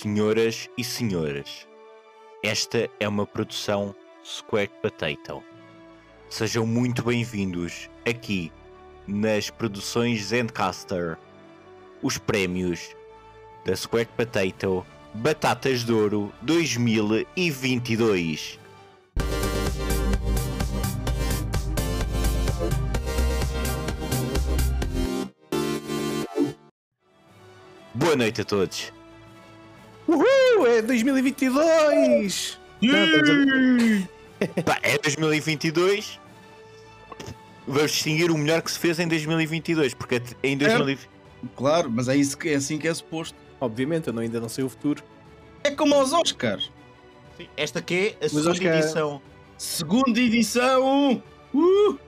Senhoras e senhores, esta é uma produção Square Potato. Sejam muito bem-vindos aqui nas produções Zencaster, os prémios da Square Potato Batatas de Ouro 2022. Boa noite a todos. É 2022! Pá, é 2022. Vamos distinguir o melhor que se fez em 2022, porque em 2020. Claro, mas é, isso que, é assim que é suposto. Obviamente, eu não- ainda não sei o futuro. É como aos Oscars. Esta aqui é a Mas segunda que é- edição. Segunda edição! Uh!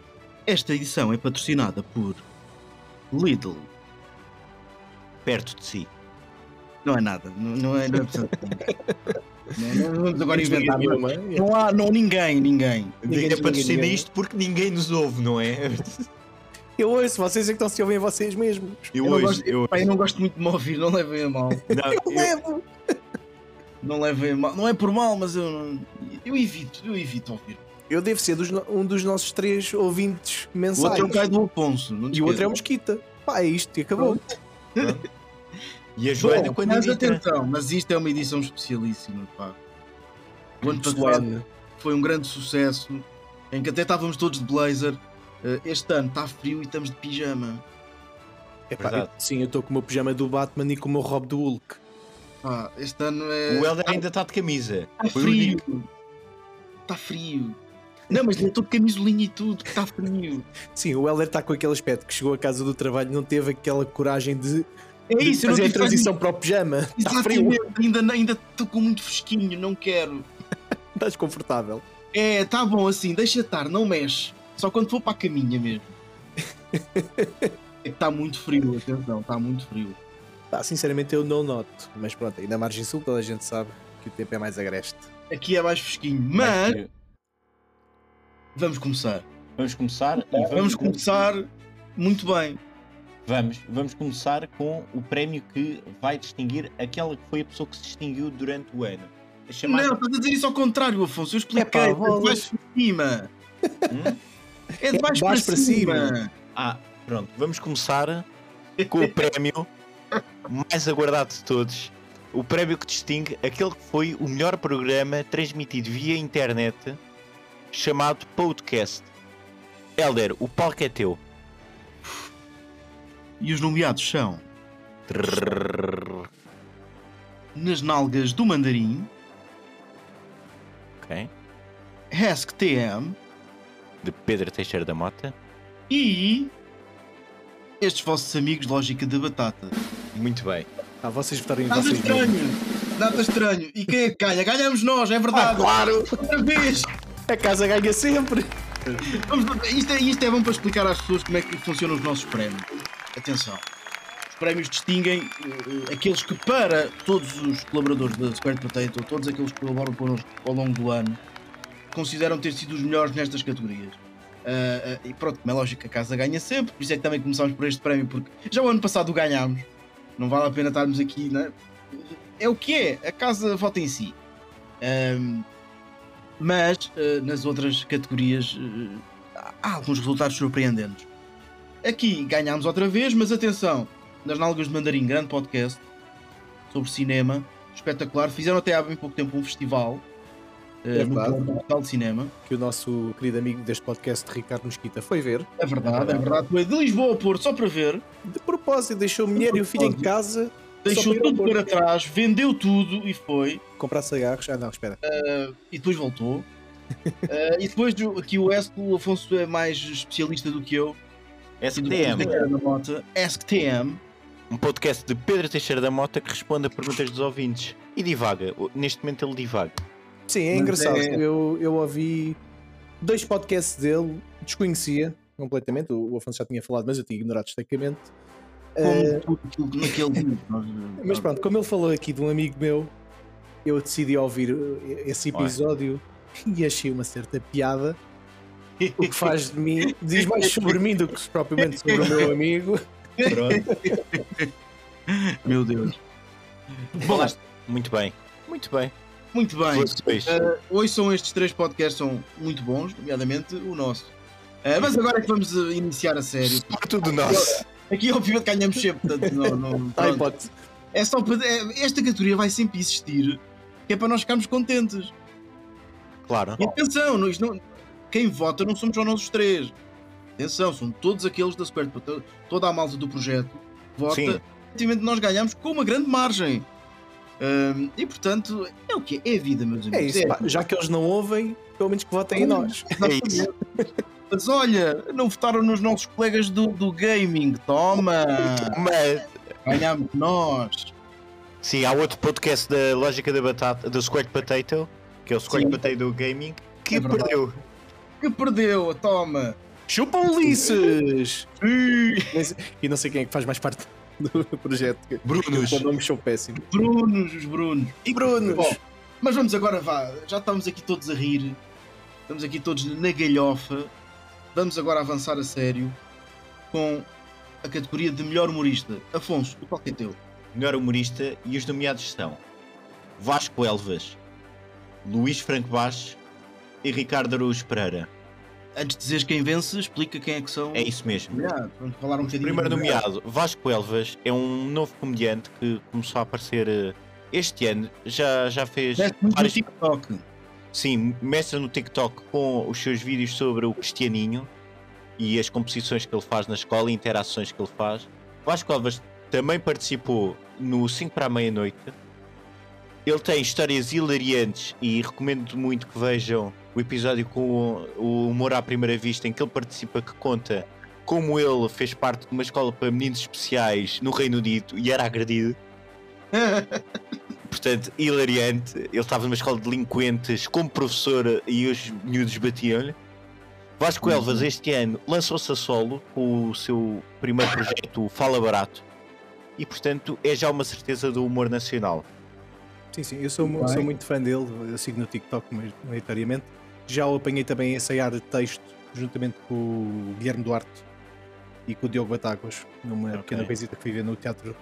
Esta edição é patrocinada por Lidl. Perto de si. Não é nada, não, não é, não é preciso. não, não vamos agora inventar. Nenhuma. não há não, ninguém, ninguém. Ninguém patrocina isto porque ninguém nos ouve, não é? Eu ouço, vocês é que estão se ouvem a vocês mesmos. Eu, Eu, hoje. gosto, eu, pá, eu não gosto muito de me ouvir, não levem a mal. não, Eu eu- levo! Não levem a mal. Não é por mal, mas eu, eu evito, eu evito ouvir. Eu devo ser dos um dos nossos três ouvintes O mensais. outro é o Caio do Afonso. E o outro é o. Mosquita. Pá, é isto e acabou. E a Joana, Bom, quando mas edita, atenção, mas isto é uma edição especialíssima, pá. O ano passado foi um grande sucesso, em que até estávamos todos de blazer. Eh, Este ano está frio e estamos de pijama. Epá, Verdade. eu- sim, eu estou com o meu pijama do Batman e com o meu robe do Hulk. Pá, este ano é. o Helder ainda está de camisa. Está frio. Está frio. Não, mas ele todo de camisolinha e tudo, está frio. Sim, o Heller está com aquele aspecto que chegou à casa do trabalho e não teve aquela coragem de, É isso, eu não fazer a transição para o pijama. Está frio, Exatamente, ainda ainda estou com muito fresquinho, não quero. está desconfortável. É, tá bom assim, deixa estar, não mexe. Só quando for para a caminha mesmo. É que está muito frio, atenção, está muito frio. Sinceramente eu não noto, mas pronto, aí na margem sul toda a gente sabe que o tempo é mais agreste. Aqui é mais fresquinho, mas vamos começar. Vamos começar. e Vamos começar muito bem. Vamos, vamos começar com o prémio que vai distinguir aquela que foi a pessoa que se distinguiu durante o ano. A chamada- Não, estás a dizer isso ao contrário, Afonso. Eu expliquei. É de bolas. baixo para cima. Hum? É de É baixo, baixo para, para cima. cima. Ah, pronto. Vamos começar com o prémio mais aguardado de todos. O prémio que distingue aquele que foi o melhor programa transmitido via internet chamado Podcast. Helder, o palco é teu. E os nomeados são Trrr. Nas Nalgas do Mandarim, Ok. Ask TM De Pedro Teixeira da Mota. e estes vossos amigos Lógica da Batata. Muito bem. Ah, vocês votarem em Nada vocês mesmos. estranho. Nada estranho. E quem é que ganha? Ganhamos nós, é verdade. Ah, claro! Outra vez. A casa ganha sempre! Vamos, isto, é, isto é bom para explicar às pessoas como é que funcionam os nossos prémios. Atenção. Os prémios distinguem eh, aqueles que, para todos os colaboradores da Square Potato, todos aqueles que colaboram connosco ao longo do ano, consideram ter sido os melhores nestas categorias. Ah, ah, e pronto, como é lógico, a casa ganha sempre, por isso é que também começámos por este prémio, porque já o ano passado o ganhámos. Não vale a pena estarmos aqui, né? É o que é, a casa vota em si. Ahm, mas ah, nas outras categorias há alguns resultados surpreendentes. Aqui ganhámos outra vez, mas atenção, nas Nalgas de Mandarim, grande podcast sobre cinema, espetacular. Fizeram até há bem pouco tempo um festival É ah, no Festival de Cinema. Que o nosso querido amigo deste podcast, Ricardo Mosquita, foi ver. É verdade, é verdade. Foi de Lisboa ao Porto, só para ver. De propósito, deixou a mulher e o filho em casa, Deixou para tudo para trás, vendeu tudo e foi. comprar cigarros. Ah, não, espera. e depois voltou. Ah, e depois aqui o Ask, o Afonso é mais especialista do que eu. STM, Teixeira da Mota. Ask TM. um podcast de Pedro Teixeira da Mota que responde a perguntas dos ouvintes. E divaga. Neste momento ele divaga. Sim, é Mas engraçado. é- Eu, eu ouvi dois podcasts dele, desconhecia completamente. O, o Afonso já tinha falado, mas eu tinha ignorado destacamente. Como Eh, tudo naquele nós- mas pronto, como ele falou aqui de um amigo meu, eu decidi ouvir eh, esse episódio e achei uma certa piada. O que faz de mim, diz mais sobre mim do que propriamente sobre o meu amigo. Pronto. Meu Deus. Falaste muito bem. Muito bem. Muito bem. Uh, hoje são estes três podcasts são muito bons, nomeadamente o nosso. Uh, mas agora é que vamos uh, iniciar a sério. Sobretudo nosso. Aqui, obviamente, ganhamos sempre. Portanto, não, não, Tá, é só para- é- esta categoria vai sempre existir, que é para nós ficarmos contentes. Claro. E atenção, não- isto não- quem vota não somos só nós os três. Atenção, são todos aqueles da Square, to- toda a malta do projeto vota. Sim. Efetivamente, nós ganhamos com uma grande margem. Ahm, e portanto, é o que é a vida, meus É amigos. isso, pá, já que eles não ouvem, pelo menos que votem em nós. É isso. Mas olha, não votaram nos nossos colegas do, do gaming. Toma! Mas, Ganhámos nós. sim, há outro podcast da Lógica da Batata, do Squirt Potato, que é o Squirt Sim. Potato Gaming, que É verdade. perdeu. Que perdeu, toma! Chupa Ulisses! E não sei quem é que faz mais parte do projeto. Brunos. O nome sou péssimo. Brunos, os Brunos. E Brunos! Bom, mas vamos agora, vá. Já estamos aqui todos a rir. Estamos aqui todos na galhofa. Vamos agora avançar a sério com a categoria de melhor humorista. Afonso, o qual que é teu? Melhor humorista e os nomeados são Vasco Elvas, Luís Franco Baixo e Ricardo Araújo Pereira. Antes de dizeres quem vence, explica quem é que são. É isso mesmo. Vamos falar um bocadinho. Primeiro nomeado, Vasco Elvas, é um novo comediante que começou a aparecer eh, este ano. Já, já fez muito no vários TikTok. Sim, mestra no TikTok com os seus vídeos sobre o Cristianinho e as composições que ele faz na escola e interações que ele faz. Vasco Alves também participou no 5 para a meia-noite. Ele tem histórias hilariantes e recomendo muito que vejam o episódio com o- Humor à Primeira Vista, em que ele participa, que conta como ele fez parte de uma escola para meninos especiais no Reino Unido e era agredido. Portanto, hilariante. Ele estava numa escola de delinquentes como professor e os miúdos batiam-lhe. Vasco Uhum. Elvas, este ano, lançou-se a solo com o seu primeiro projeto, o Fala Barato. E, portanto, é já uma certeza do humor nacional. Sim, sim, eu sou, sou muito fã dele, eu sigo no TikTok maioritariamente. Já o apanhei também a ensaiar texto juntamente com o Guilherme Duarte e com o Diogo Batáguas, numa Ok. pequena visita que fui ver no Teatro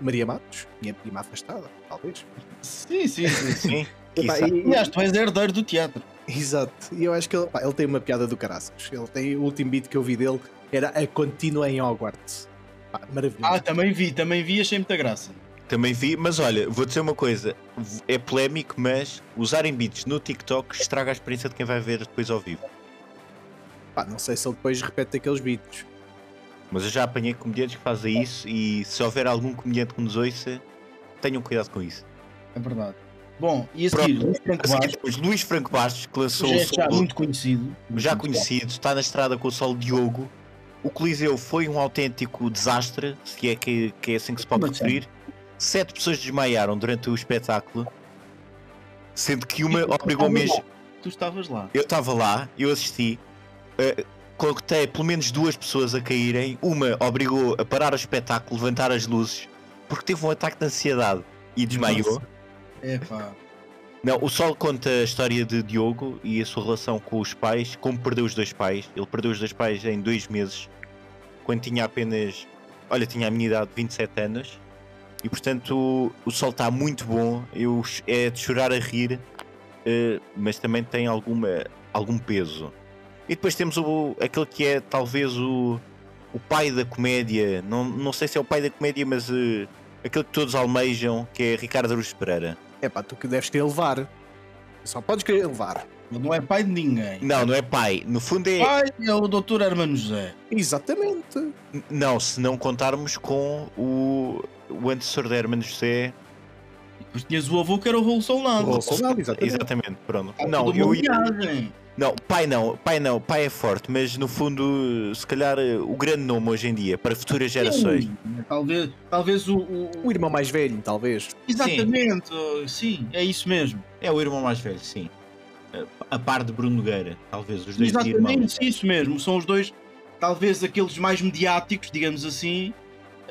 Maria Matos, minha prima afastada, talvez. sim, sim, sim. Sim? Epá, quiçá. e- Aliás, tu és herdeiro do teatro. Exato, e eu acho que ele, pá, ele tem uma piada do caraças. Ele tem o último beat que eu vi dele era a contínua em Hogwarts. Pá, maravilhoso. Ah, também vi, também vi, achei muita graça. Também vi, mas olha, vou dizer uma coisa: é polémico, mas usarem beats no TikTok estraga a experiência de quem vai ver depois ao vivo. Pá, não sei se ele depois repete aqueles beats. Mas eu já apanhei comediantes que fazem isso e se houver algum comediante que nos ouça, tenham cuidado com isso. É verdade. Bom, e a Pronto. seguir, Luís Franco Bastos, temos Luís Franco Bastos, que lançou já, o é já solo- muito conhecido. já conhecido, está na estrada com o solo Diogo. O Coliseu foi um autêntico desastre, se é que, que é assim que se pode referir. Sete pessoas desmaiaram durante o espetáculo, sendo que uma obrigou mesmo. Tu estavas lá. Eu estava lá, eu assisti, uh, contei pelo menos duas pessoas a caírem. Uma obrigou a parar o espetáculo, levantar as luzes, porque teve um ataque de ansiedade e desmaiou. É pá. Não, o Sol conta a história de Diogo e a sua relação com os pais, como perdeu os dois pais. Ele perdeu os dois pais em dois meses, quando tinha apenas, olha, tinha a minha idade, 27 anos. E portanto o, Sol está muito bom, eu, é de chorar a rir, eh, mas também tem alguma, algum peso. E depois temos o, aquele que é talvez o, o pai da comédia, não, não sei se é o pai da comédia, mas eh, aquele que todos almejam, que é Ricardo Aruz Pereira. É pá, tu que deves querer levar. Só podes querer levar. Ele não é pai de ninguém. Não, não é pai. No fundo é. Pai é o Dr. Hermano José. Exatamente. N- Não, se não contarmos com o, o antecessor da Hermano José. E depois tinhas o avô que era o Raul Solnado. O Raul Solnado, exatamente. Exatamente, pronto. Está Não, eu ia- não, pai não, pai não, pai é forte, mas no fundo, se calhar, o grande nome hoje em dia para futuras gerações. Sim, Talvez, talvez o, o- O irmão mais velho, talvez. Exatamente, oh, sim, é isso mesmo. É o irmão mais velho, sim. A par de Bruno Nogueira, talvez, os dois irmãos. Exatamente, isso mesmo. São os dois, talvez aqueles mais mediáticos, digamos assim.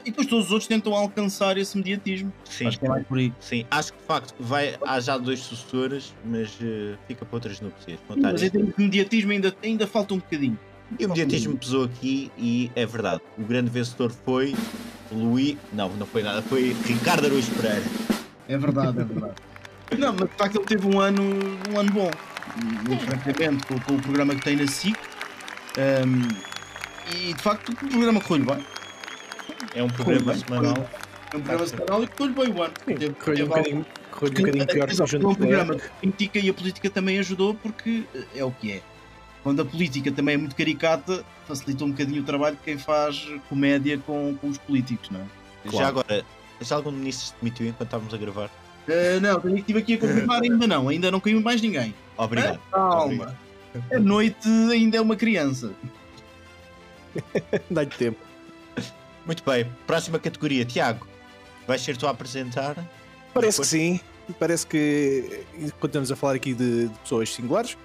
E depois todos os outros tentam alcançar esse mediatismo. Sim, Acho que é mais por aí. sim. Acho que de facto vai, há já dois sucessores, mas eh, fica para outras núpcias. Sim, Mas em termos de mediatismo ainda, ainda falta um bocadinho. E o mediatismo pesou aqui e é verdade. O grande vencedor foi Luís. Não, não foi nada, foi Ricardo Araújo Pereira. É verdade, é verdade. Não, mas de facto ele teve um ano, um ano bom, muito francamente, com, com o programa que tem na SIC. Um, e de facto o programa correu-lhe bem. É um programa semanal. É um programa semanal e correu-lhe bem o ano. Correu-lhe um bocadinho, um bocadinho pior que é um de programa que a política e a política também ajudou porque é o que é. Quando a política também é muito caricata, facilita um bocadinho o trabalho de quem faz comédia com, com os políticos, não é? Claro. Já agora, já algum ministro se demitiu enquanto estávamos a gravar? Eh, não, tenho que estive aqui a confirmar, ainda não, ainda não caiu mais ninguém. Obrigado. Calma, a noite ainda é uma criança. Dá-lhe tempo. Muito bem, próxima categoria, Tiago. Vais ser tu a apresentar? Parece que Depois- sim. Parece que quando estamos a falar aqui de, de pessoas singulares,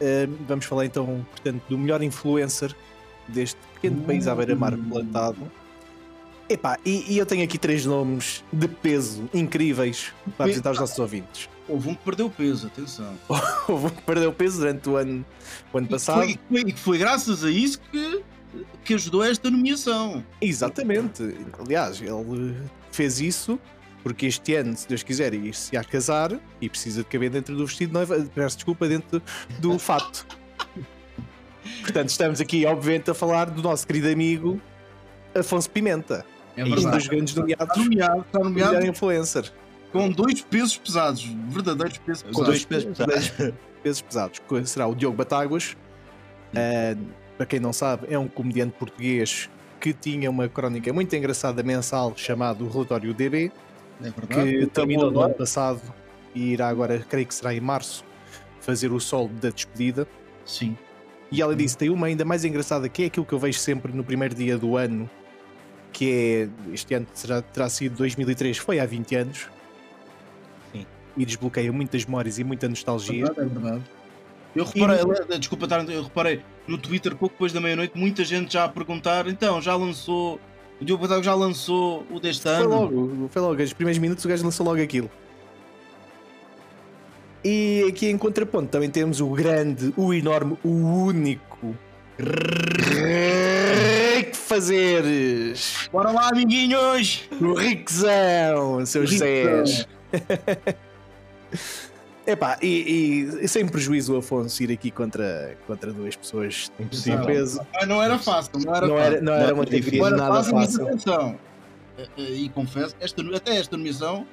eh, vamos falar então, portanto, do melhor influencer deste pequeno país à beira-mar plantado. Epá, e, e eu tenho aqui três nomes de peso incríveis para apresentar aos nossos ouvintes. Houve um que perdeu peso, atenção. Houve um que perdeu peso durante o ano, o ano E passado. foi, e foi- que foi graças a isso que, que ajudou esta nomeação. Exatamente. Aliás, ele fez isso porque este ano, se Deus quiser, ir-se a casar e precisa de caber dentro do vestido de noiva, peço desculpa, dentro do fato. Portanto, estamos aqui, obviamente, a falar do nosso querido amigo Afonso Pimenta, É um dos grandes nomeados Está nomeado, está do melhor nomeado influencer. com dois pesos pesados, verdadeiros pesos Com pesados. dois pesos pesados. Dois pesos pesados. Será o Diogo Batáguas. Ah, para quem não sabe, é um comediante português que tinha uma crónica muito engraçada mensal chamado o Relatório DB. É verdade. que terminou no ano passado e irá agora, creio que será em março, fazer o sol da despedida. Sim. E além disso, tem uma ainda mais engraçada que é aquilo que eu vejo sempre no primeiro dia do ano, que é este ano será, terá sido 2003, foi há 20 anos. Sim. E desbloqueia muitas memórias e muita É nostalgia. verdade, é verdade. Eu reparei, desculpa estar, eu reparei no Twitter pouco depois da meia-noite, muita gente já a perguntar, então já lançou, o Diogo Batago já lançou o deste Foi ano. logo, foi logo, os primeiros minutos o gajo lançou logo aquilo. E aqui em contraponto também temos o grande, o enorme, o único. Fazeres! Bora lá, amiguinhos! O Riquezão, seus. Zés! Epá, e, e sem prejuízo o Afonso ir aqui contra, contra duas pessoas de Impossível. peso. Não era fácil, não era Não fácil. era, não era Não, uma é difícil. categoria Não era nada fácil, atenção. Eh, eh, E confesso, esta, até esta nomeação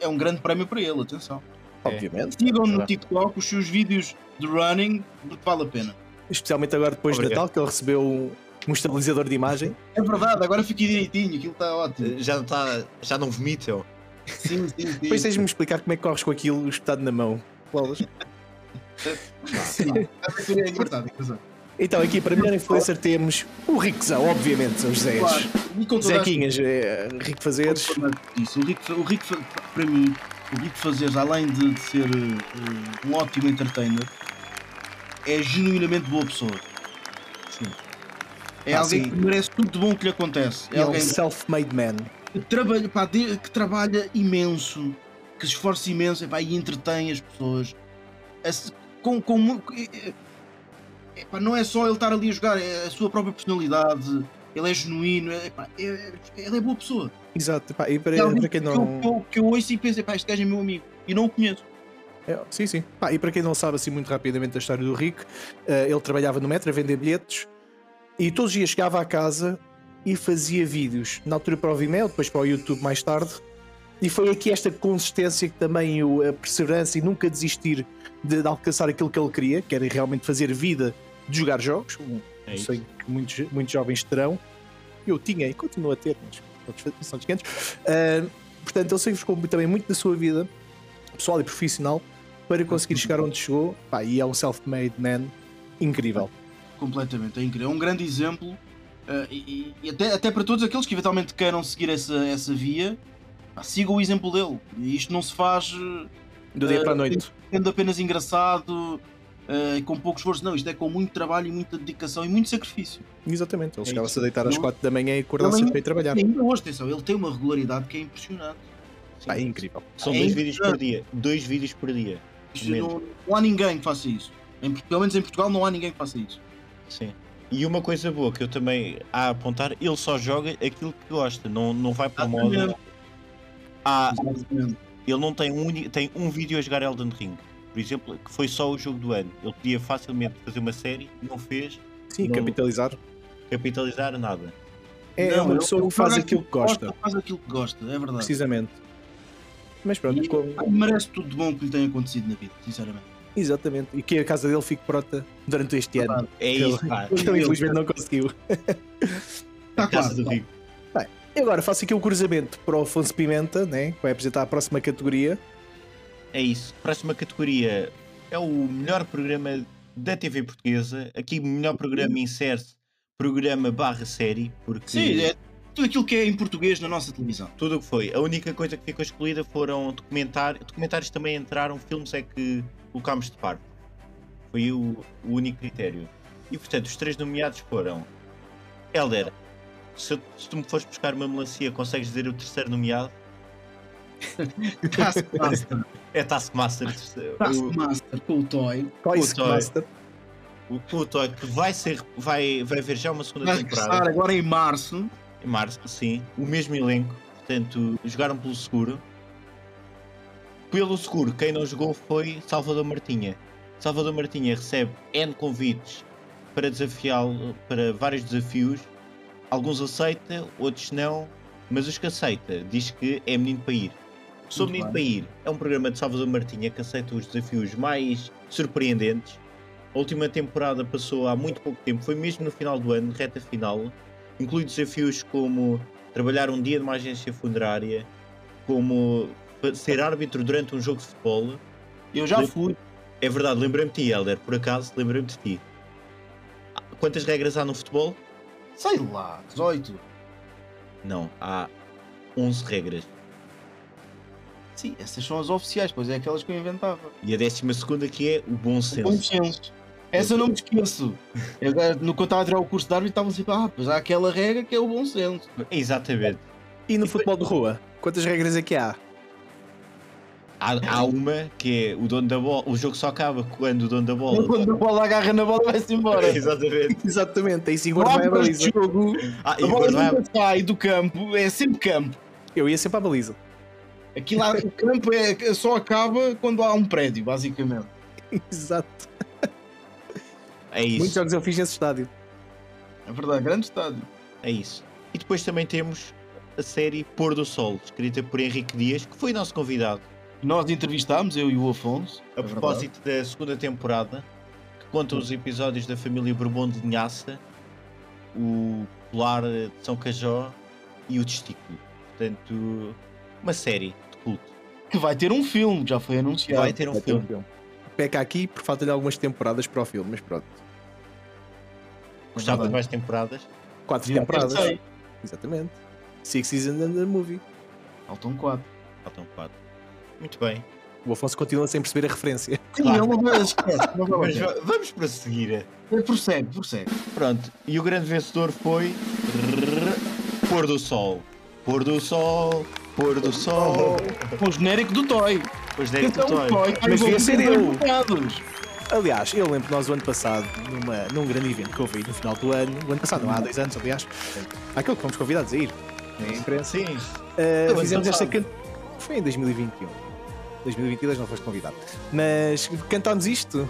é um grande prémio para ele, atenção. Obviamente. Sigam no. TikTok os seus vídeos de running, porque vale a pena. Especialmente agora depois de Obrigado. Natal, que ele recebeu um, estabilizador de imagem. É verdade, agora fiquei direitinho, aquilo está ótimo. Já não, tá, já não vomitam. Sim, sim, sim. Depois tens de me explicar como é que corres com aquilo espetado na mão. Bolas. Sim, é é. Então, aqui para melhor influencer temos o Riquezão, obviamente, são os Zés. Claro, Zequinhas, é, Rico Fazeres. Isso, o Rico, o Rico, para mim, o Rico Fazeres, além de, de ser eh, um ótimo entertainer, é genuinamente boa pessoa. É Ah, alguém sim. que merece tudo de bom que lhe acontece. É É um alguém self-made man. que trabalha, pá, que trabalha imenso, que se esforça imenso epá, e entretém as pessoas. Com, com, é- epá, não é só ele estar ali a jogar, é a sua própria personalidade. Ele é genuíno, é, epá, é- ele é boa pessoa. Exato, pá, e para, É para quem não. que, eu, que eu ouço e penso, pá, este gajo é meu amigo. E não o conheço. É, sim, sim. Pá, e para quem não sabe assim muito rapidamente a história do Rico, eh, ele trabalhava no metro a vender bilhetes e todos os dias chegava à casa e fazia vídeos. Na altura para o Vimeo, depois para o YouTube mais tarde. E foi aqui esta consistência que também o, a perseverança e nunca desistir de, de alcançar aquilo que ele queria, que era realmente fazer vida de jogar jogos. Um É sei que muitos, muitos jovens terão. Eu tinha e continuo a ter, mas são descantos. Ah, portanto, ele sempre ficou também muito da sua vida pessoal e profissional para conseguir chegar onde chegou. Pá, e é um self-made man incrível. Completamente, é incrível. É um grande exemplo. eh, e e até, até para todos aqueles que eventualmente queiram seguir essa, essa via, pá, sigam o exemplo dele. E isto não se faz eh, Do dia para a noite. sendo apenas engraçado, eh, com pouco esforço. Não, isto é com muito trabalho e muita dedicação e muito sacrifício. Exatamente. Ele é chegava-se a deitar às Não- 4 da manhã e acordava Ele sempre para ir trabalhar. E ainda hoje, atenção, ele tem uma regularidade que é impressionante. Pá, é incrível. São É dois vídeos por dia. Dois vídeos por dia. Não, não há ninguém que faça isso. Em, pelo menos em Portugal não há ninguém que faça isso. Sim. E uma coisa boa que eu também há a apontar, ele só joga aquilo que gosta, não, não vai para o modo. Exatamente. ele não tem um, tem um vídeo a jogar Elden Ring, por exemplo, que foi só o jogo do ano. Ele podia facilmente fazer uma série, não fez, Sim, Não- capitalizar. capitalizar nada. É Não, uma ele- pessoa que faz aquilo que gosta, Faz aquilo que gosta, é verdade. precisamente. Mas pronto, E como- merece tudo de bom que lhe tem acontecido na vida, sinceramente. Exatamente. E que a casa dele fique pronta durante este ano. É isso, ele- pá. Que ele infelizmente não conseguiu. Está quase. do Rico. E agora faço aqui o cruzamento para o Afonso Pimenta, né? que vai apresentar a próxima categoria. É isso. Próxima categoria é o melhor programa da TV portuguesa. Aqui o melhor programa insere-se programa barra série, porque Sim, é tudo aquilo que é em português na nossa televisão. tudo o que foi. A única coisa que ficou excluída foram documentários. Documentários também entraram, filmes é que colocámos de parte. Foi o, o único critério. E portanto, os três nomeados foram Helder. Se, se tu me fores buscar uma melancia, consegues dizer o terceiro nomeado? Taskmaster, É Taskmaster. Taskmaster com o Toy. Toys Toy. Master. O, o Toy que vai ser. Vai, vai haver já uma segunda Vai temporada. agora em março. Em março, sim. O mesmo elenco. Portanto, jogaram pelo seguro. Pelo seguro, quem não jogou foi Salvador Martinha. Salvador Martinha recebe N convites para desafiá-lo, para vários desafios. Alguns aceita, outros não. Mas os que aceita, diz que é menino para ir. Sou menino para ir. É um programa de Salvador Martinha que aceita os desafios mais surpreendentes. A última temporada passou há muito pouco tempo, foi mesmo no final do ano, reta final. Inclui desafios como trabalhar um dia numa agência funerária, como ser árbitro durante um jogo de futebol. Eu já fui. É verdade, lembrei-me de ti, Helder, por acaso, lembrei-me de ti. Quantas regras há no futebol? Sei lá, 18. Não, há 11 regras. Sim, essas são as oficiais, pois é aquelas que eu inventava. E a décima segunda que é o bom Bom senso. Essa eu não me esqueço. Eu, no que eu estava a tirar o curso de árbitro, estavam sempre, ah, pois há aquela regra que é o bom senso. Exatamente. E no futebol de rua? Quantas regras é que há? Há, há uma que é o dono da bola. O jogo só acaba quando o dono da bola. Quando a bola agarra na bola, vai-se embora. Exatamente. Exatamente, aí sim Não guarda há vai a baliza. jogo. Ah, e A bola agora vai. nunca sai do campo, é sempre campo. Eu ia sempre à baliza. Aqui lá, o campo é, só acaba quando há um prédio, basicamente. Exato. É Muitos isso. jogos eu fiz nesse estádio. É verdade, grande estádio. É isso. E depois também temos a série Pôr do Sol, escrita por Henrique Dias, que foi nosso convidado. Nós entrevistámos, eu e o Afonso. A é propósito da segunda temporada, que conta os episódios da família Bourbon de Linhaça, o Polar de São Cajó e o Testículo. Portanto, uma série de culto. verdade. Que vai ter um filme, já foi anunciado. Vai ter um Vai ter filme. filme. Peca aqui por falta de algumas temporadas para o filme, mas pronto. Gostava de verdade. mais temporadas. Quatro Já temporadas. sei. Exatamente. Six Seasons and a Movie. Faltam quatro. Faltam quatro. Muito bem. O Afonso continua sem perceber a referência. Sim, Claro. ele não vai esquece. Não Mas vamos prosseguir. Prossegue, prossegue. Pronto, e o grande vencedor foi. Pôr do Sol. Pôr do Sol, Pôr do Sol. O genérico do Toy. Pois é, Então, está Mas devia ser eu. Aliás, eu lembro que nós o ano passado, numa, num grande evento que houve no final do ano, o ano passado, não há dois anos, aliás, aquele que fomos convidados a ir, na imprensa, Sim, uh, fizemos esta passado. can... Foi em 2021. 2022 não foste convidado. Mas cantámos isto.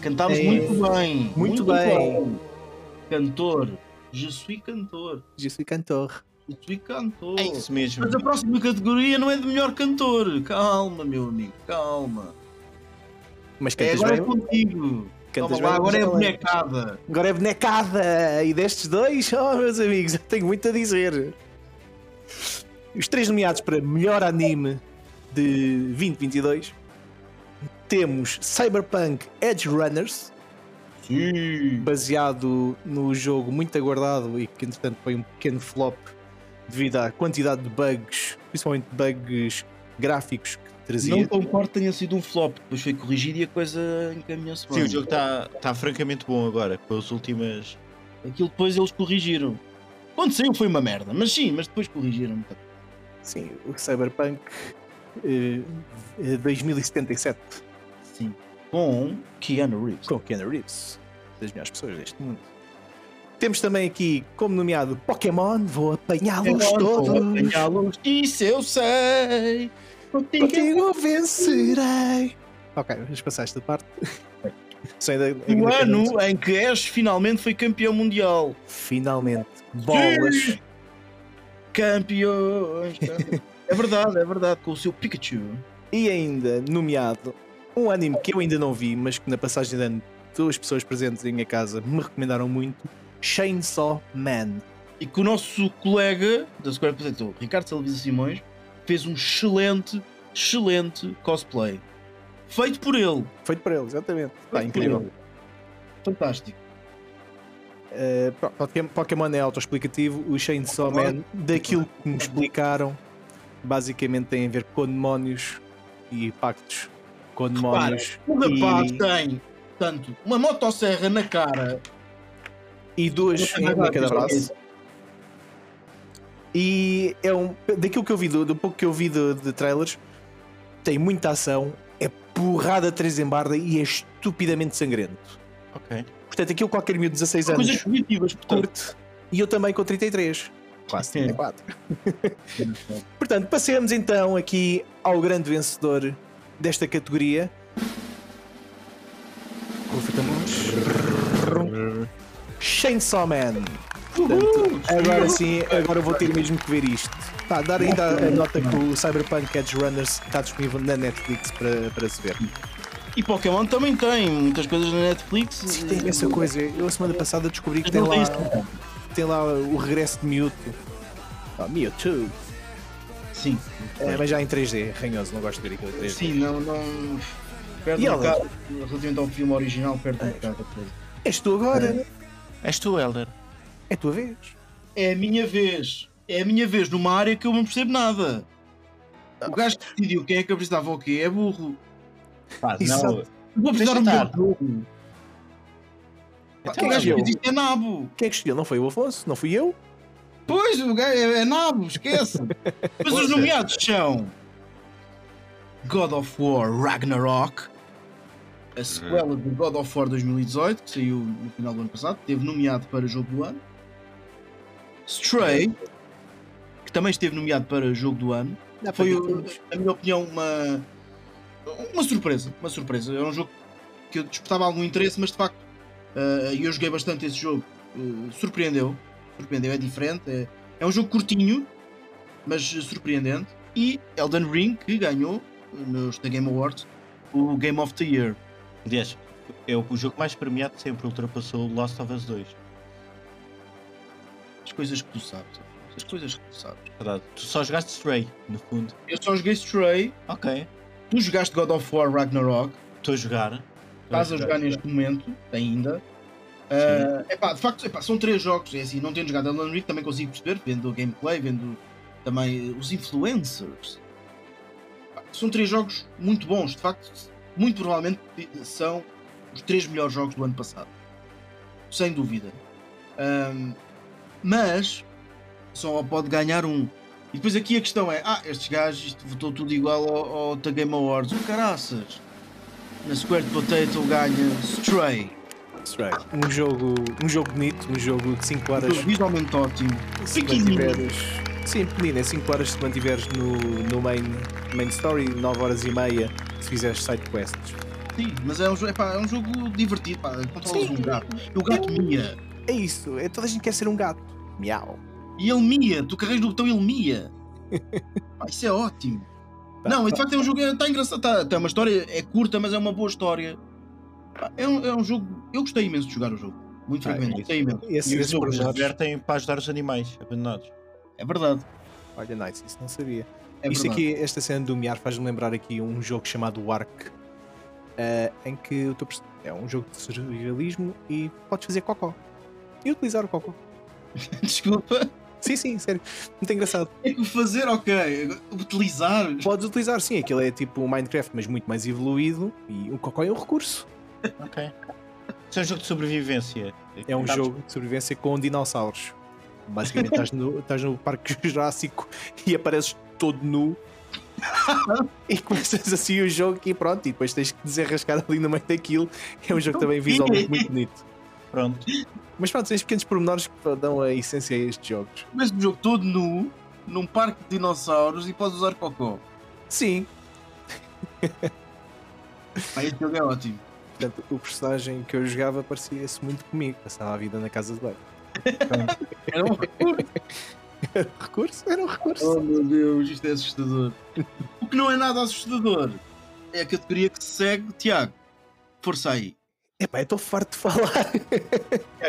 Cantámos É, muito bem. muito bem. Cantor. Je suis cantor. Je suis cantor. Suis cantor. é isso mesmo. Mas a próxima categoria não é de melhor cantor. Calma, meu amigo, calma. Mas É, cantas agora é bem. contigo. Cantas lá, bem, agora é é. bonecada. Agora é bonecada! E destes dois, oh meus amigos, eu tenho muito a dizer. Os três nomeados para melhor anime de 2022 temos Cyberpunk Edge Runners, Sim. baseado no jogo muito aguardado e que entretanto foi um pequeno flop devido à quantidade de bugs, principalmente bugs gráficos que trazia. Não concordo que tenha sido um flop. Depois foi corrigido e a coisa encaminhou-se Sim, bem. o jogo está tá francamente bom agora, com as últimas. Aquilo depois eles corrigiram. Quando saiu foi uma merda, mas sim, mas depois corrigiram. Sim, o Cyberpunk eh, eh, 2077 Sim. Com Keanu Reeves. com Keanu Reeves, das melhores pessoas deste mundo. Temos também aqui, como nomeado, Pokémon. Vou apanhá-los todos. apanhá-los. Isso eu sei. Contigo Contigo vencerei. Ok, vamos passar esta parte. Isso ainda- O ano em que Ash finalmente foi campeão mundial. Finalmente. Bolas. Campeões. é verdade, é verdade, com o seu Pikachu. E ainda nomeado um anime que eu ainda não vi, mas que na passagem de ano duas pessoas presentes em minha casa me recomendaram muito: Chainsaw Man. E que o nosso colega da Square Potato, Ricardo Salvisa Simões, fez um excelente, excelente cosplay. Feito por ele. Feito por ele, exatamente. Está incrível. ele. Fantástico. Uh, é autoexplicativo, o Chainsaw Man, daquilo que me explicaram, basicamente tem a ver com demónios e pactos com demónios O rapaz e, tem, tanto, uma motosserra na cara. E duas em cada braço. E é um. Daquilo que eu vi, do, do pouco que eu vi de, de trailers, tem muita ação, é porrada 3 em barda e é estupidamente sangrento. Ok. Portanto, aquilo qualquer miúdo de 16 Coisas anos positivas, portanto. curte. E eu também com 33. Quase 34. Portanto, passemos então aqui ao grande vencedor desta categoria. Tambores. Chainsaw Man. Portanto, agora sim, agora vou ter mesmo que ver isto. Tá, dar ainda a nota que o Cyberpunk Edge Runners está disponível na Netflix para, para se ver. E Pokémon também tem muitas coisas na Netflix. Sim, tem essa coisa. Eu a semana passada descobri que tem lá, tem lá o regresso de Mewtwo. Ah, Mewtwo. Sim, É, mas já em 3D, ranhoso, não gosto de ver aquilo em 3D. sim, não. não... Perde E um ela? bocado, relativamente ao filme original, perde um bocado a coisa. És tu agora, És tu, Elder. é a tua vez. É a minha vez. É a minha vez numa área que eu não percebo nada. O gajo que decidiu quem é que apresentava o quê é burro. Pá, não, Eu vou apresentar o melhor. Pá, Então O gajo eu. que fez isto é nabo. Quem é que escolheu? Não foi o Afonso? Não fui eu? Pois, o gajo é, é nabo, esquece. Mas os nomeados são God of War Ragnarok, a sequela de God of War 2018, que saiu no final do ano passado, teve nomeado para jogo do ano. Stray, que também esteve nomeado para jogo do ano. Dá Foi, na minha opinião, uma, uma surpresa. Uma surpresa. Era um jogo que eu despertava algum interesse, mas de facto, eh, eu joguei bastante esse jogo. Eh, surpreendeu. Surpreendeu, é diferente. É, é um jogo curtinho, mas surpreendente. E Elden Ring, que ganhou nos da Game Awards o Game of the Year. Aliás, é o jogo mais premiado sempre ultrapassou o Last of Us 2. As coisas que tu sabes. As coisas que tu sabes. Verdade. Tu só jogaste Stray, no fundo. Eu só joguei Stray. Ok. Tu jogaste God of War Ragnarok. Estou a jogar. Estás a jogar neste momento, ainda. Uh, epá, de facto, epá, são três jogos. É assim, não tendo jogado Elden Ring, também consigo perceber, vendo o gameplay, vendo também os influencers. Epá, são três jogos muito bons, de facto, muito provavelmente são os três melhores jogos do ano passado. Sem dúvida. Um, mas só pode ganhar um. E depois aqui a questão é: ah, estes gajos isto votou tudo igual ao, ao The Game Awards. O caraças! Na Square Potato ganha Stray. Stray. Um jogo, um jogo bonito, um jogo de 5 horas. Visualmente ótimo. Se pequenino. mantiveres. Sim, pequenino, é 5 horas se mantiveres no, no main, main story, 9 horas e meia se fizeres side quests. Sim, mas é um, jo- epá, é um jogo divertido. Pá, controlas Sim. um gato. E o gato mia. É isso, é, toda a gente quer ser um gato. Miau. E ele mia. Tu carregas no botão e ele mia. Pá, isso é ótimo. Tá, não, e de tá. facto é um jogo. Está engraçado. Tá, tá uma história. É curta, mas é uma boa história. Pá, É um, é um jogo. Eu gostei imenso de jogar o jogo. Muito Ah, frequente. é Gostei imenso. Esse, E os jogos divertem para ajudar os animais abandonados. É verdade. Olha, nice, isso não sabia. É Isto aqui, esta cena do Miar faz-me lembrar aqui um jogo chamado Ark, eh, em que o teu é um jogo de surrealismo e podes fazer cocó. E utilizar o cocó. Desculpa. Sim, sim, sério. Muito engraçado. É que fazer, ok. Utilizar. Podes utilizar, sim, aquilo é tipo Minecraft, mas muito mais evoluído e o cocó é um recurso. Ok. Isso é um jogo de sobrevivência. É um Tá- jogo de sobrevivência com dinossauros. Basicamente estás no, estás no Parque Jurássico e apareces todo nu e começas assim o jogo e pronto, e depois tens que desenrascar ali no meio daquilo. É um jogo também visualmente muito bonito. Pronto. Mas pronto, esses pequenos pormenores que dão a essência a estes jogos. Mas o jogo todo nu, num parque de dinossauros e podes usar cocó. Sim, Pá, este jogo é ótimo. portanto, o personagem que eu jogava parecia-se muito comigo, passava a vida na casa de banho. Era um recurso. Recurso? Era um recurso. Oh meu Deus, isto é assustador. O que não é nada assustador é a categoria que se segue. Tiago, força aí. Epá, eu estou farto de falar.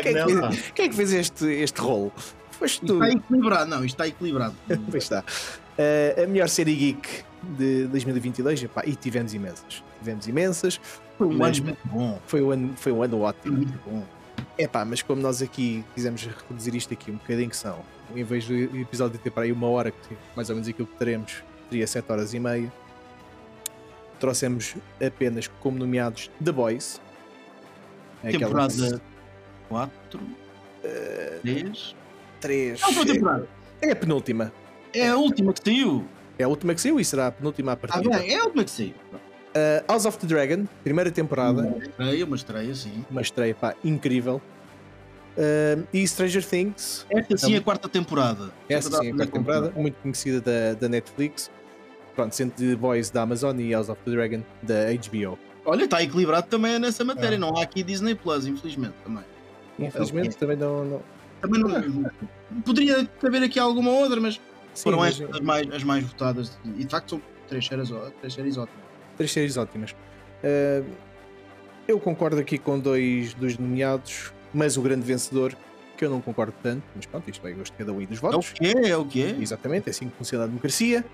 Quem é que fez, quem é que fez este, este rolo? Foste Isto tu. está equilibrado. Não, isto está equilibrado. Pois está. Eh, a melhor série geek de 2022, epá, e tivemos imensas. Tivemos imensas. Foi um ano muito bom. Foi um ano, foi um ano ótimo. muito bom. Epá, mas como nós aqui quisemos reduzir isto aqui um bocadinho, que são, em vez do episódio ter para aí uma hora, que mais ou menos aquilo que teremos, seria 7 horas e meia, trouxemos apenas como nomeados The Boys. Aquela- Temporada 4, 3. 3. Não foi temporada. É a penúltima. É a última que saiu. É a última que saiu e será a penúltima a Ah, partir. bem, é a última que saiu. Uh, House of the Dragon, primeira temporada, Uma estreia, uma estreia, sim. uma estreia pá, incrível. Uh, e Stranger Things, Esta sim é a quarta temporada. essa sim, a quarta temporada, muito conhecida da, da Netflix. Pronto, sendo The Boys da Amazon e House of the Dragon da HBO. Olha, está equilibrado também nessa matéria. Ah. Não há aqui Disney Plus, infelizmente. Também. Infelizmente também não. não... Também não. Poderia haver aqui alguma outra, mas Sim, foram mas- estas as mais, as mais votadas. E de facto são três séries, três séries ótimas. Três séries ótimas. Uh, eu concordo aqui com dois dos nomeados, mas o grande vencedor, que eu não concordo tanto, mas pronto, isto é gosto de cada um dos É o votos. que é, o que é. Exatamente, é assim que funciona a democracia.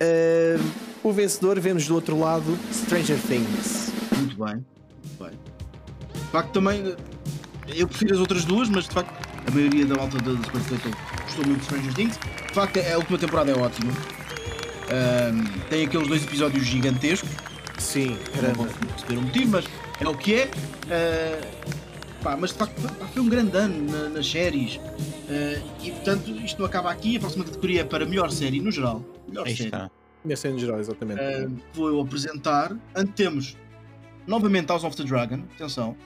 Uh, o vencedor, vemos do outro lado Stranger Things. Muito bem. Muito bem. De facto, também. Eu prefiro as outras duas, mas de facto, a maioria da malta da Super gostou muito de Stranger Things. De facto, a última temporada é ótima. Tem aqueles dois episódios gigantescos. Sim, Não era, vou perceber o motivo, mas é o que é. Ah, pá, mas de facto pá, foi um grande ano na- nas séries. Ah, e portanto, isto não acaba aqui. A próxima categoria é para melhor série no geral. Melhor Aí série. está. minha cena geral, exatamente. Uh, vou eu apresentar. Antes temos novamente House of the Dragon. Atenção,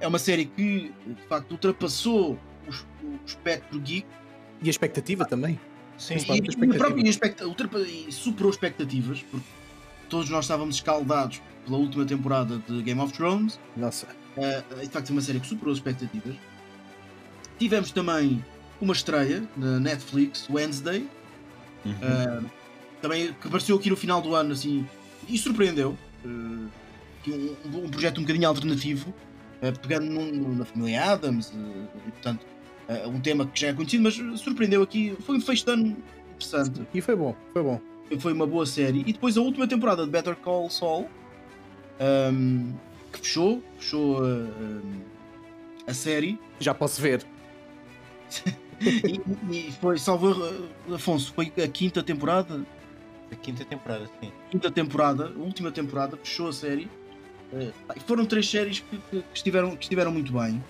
é uma série que de facto ultrapassou o, o espectro geek E a expectativa também. Sim, e, e, expectativa. próprio- e e superou expectativas, porque todos nós estávamos escaldados pela última temporada de Game of Thrones. Nossa, Uh, de facto, é uma série que superou as expectativas. Tivemos também uma estreia na Netflix, Wednesday, Uhum. Uh, também que apareceu aqui no final do ano assim e surpreendeu uh, um, um projeto um bocadinho alternativo uh, pegando num- num- na família Adams uh, e portanto uh, um tema que já é conhecido mas surpreendeu aqui foi um fecho de ano interessante e foi bom, foi bom. foi uma boa série e depois a última temporada de Better Call Saul um, que fechou fechou uh, um, a série Já posso ver. e, e foi salvo Afonso foi a quinta temporada A quinta temporada, sim. quinta temporada, a última temporada, fechou a série. E foram três séries que, que- que estiveram, que estiveram muito bem.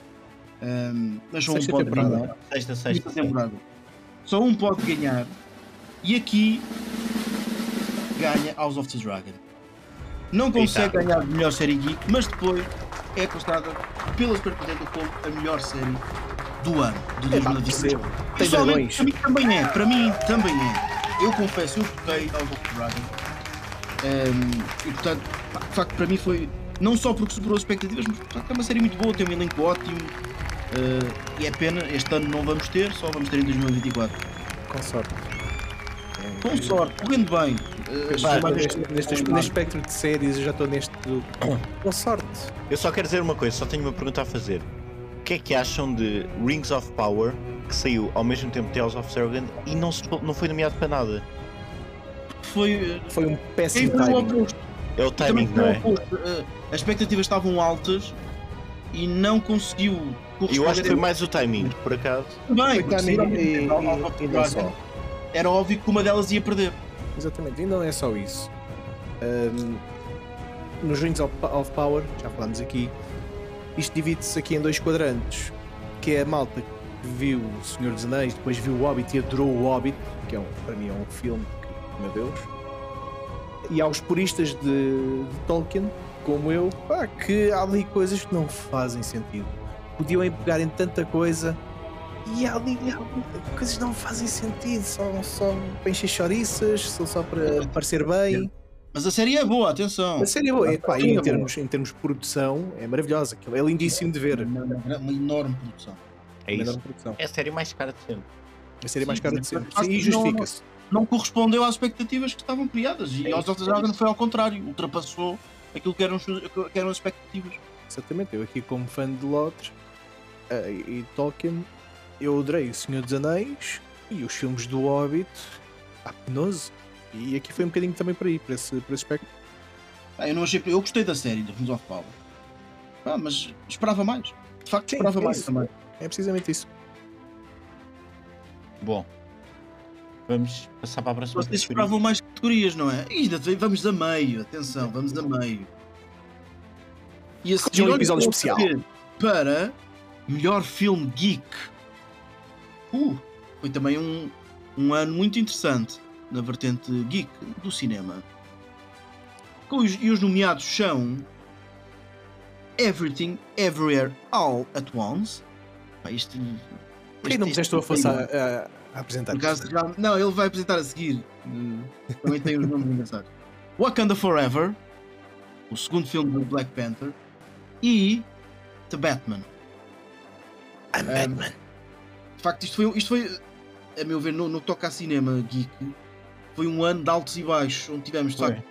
Ahm, mas só um Sexta pode temporada. ganhar. Sexta, sexta. sim. temporada. Só um pode ganhar. E aqui ganha House of the Dragon. Não consegue Eita. ganhar de melhor série geek, mas depois é considerada pela Super Potato como a melhor série do ano de É pá, 2020. percebo. Tem Pessoalmente, dragões. para mim também é. Para mim também é. Eu confesso, eu toquei House of the Dragon. Ehm, e portanto, de facto, para mim foi. Não só porque superou as expectativas, mas de facto é uma série muito boa, tem um elenco ótimo. Eh, e é pena, este ano não vamos ter, só vamos ter em 2024. Com sorte. Com sorte, correndo bem. mais neste, este- neste, neste espectro de séries, eu já estou neste. do- Com sorte. Eu só quero dizer uma coisa, só tenho uma pergunta a fazer. O que é que acham de Rings of Power, que saiu ao mesmo tempo de Tales of Dragon e não, se- não foi nomeado para nada? Foi. eh, Foi um péssimo timing. É o timing, foi não é? As expectativas estavam altas e não conseguiu Eu acho que foi mais o timing, por acaso. Bem, Foi porque timing e, e, e não só. Era óbvio que uma delas ia perder. Exatamente, e não é só isso. Ahm, nos Rings of, of Power, já falámos aqui, isto divide-se aqui em dois quadrantes, que é a malta que viu O Senhor dos Anéis, depois viu o Hobbit e adorou o Hobbit, que é um, para mim é um filme que, meu Deus. E aos puristas de, de Tolkien, como eu, pá, que há ali coisas que não fazem sentido. Podiam é pegar em tanta coisa e há ali, ali coisas que não fazem sentido, só, só para encher chouriças, só, só para parecer bem. Mas a série é boa, atenção. A série é boa, e, pá, é em, boa. termos, em termos de produção é maravilhosa, é lindíssimo de ver. Uma, uma enorme produção. É Uma isso. enorme produção. É a série mais cara de sempre. A série mais Sim, cara mas de sempre. Sim, e justifica-se. Não correspondeu às expectativas que estavam criadas. E É the é Dragon foi ao contrário, ultrapassou aquilo que eram, que eram as expectativas. Exatamente, eu aqui como fã de Lodge eh, e Tolkien, eu adorei O Senhor dos Anéis e os filmes do Hobbit, pá, penoso. E aqui foi um bocadinho também para aí, para esse, para esse aspecto. Ah, eu, não achei, eu gostei da série, do Rings of Power. Ah, mas esperava mais. De facto, Sim, esperava é mais isso. também. É precisamente isso. Bom, vamos passar para a próxima Vocês esperavam mais categorias, não é? Ainda vamos a meio, atenção, vamos a meio. E a seguir, um episódio especial. Para melhor filme geek. Uh, foi também um, um ano muito interessante na vertente geek do cinema. E os nomeados são Everything, Everywhere, All at Once. Pá, isto, Por que não puseste tu a isto- força a, a- apresentar? por acaso, já- não, ele vai apresentar a seguir. Também tem os nomes engraçados. Wakanda Forever, o segundo filme do Black Panther, e The Batman. I'm Um, Batman. De facto, isto foi, isto foi a meu ver, no, no que toca a cinema geek, foi um ano de altos e baixos, onde tivemos de facto,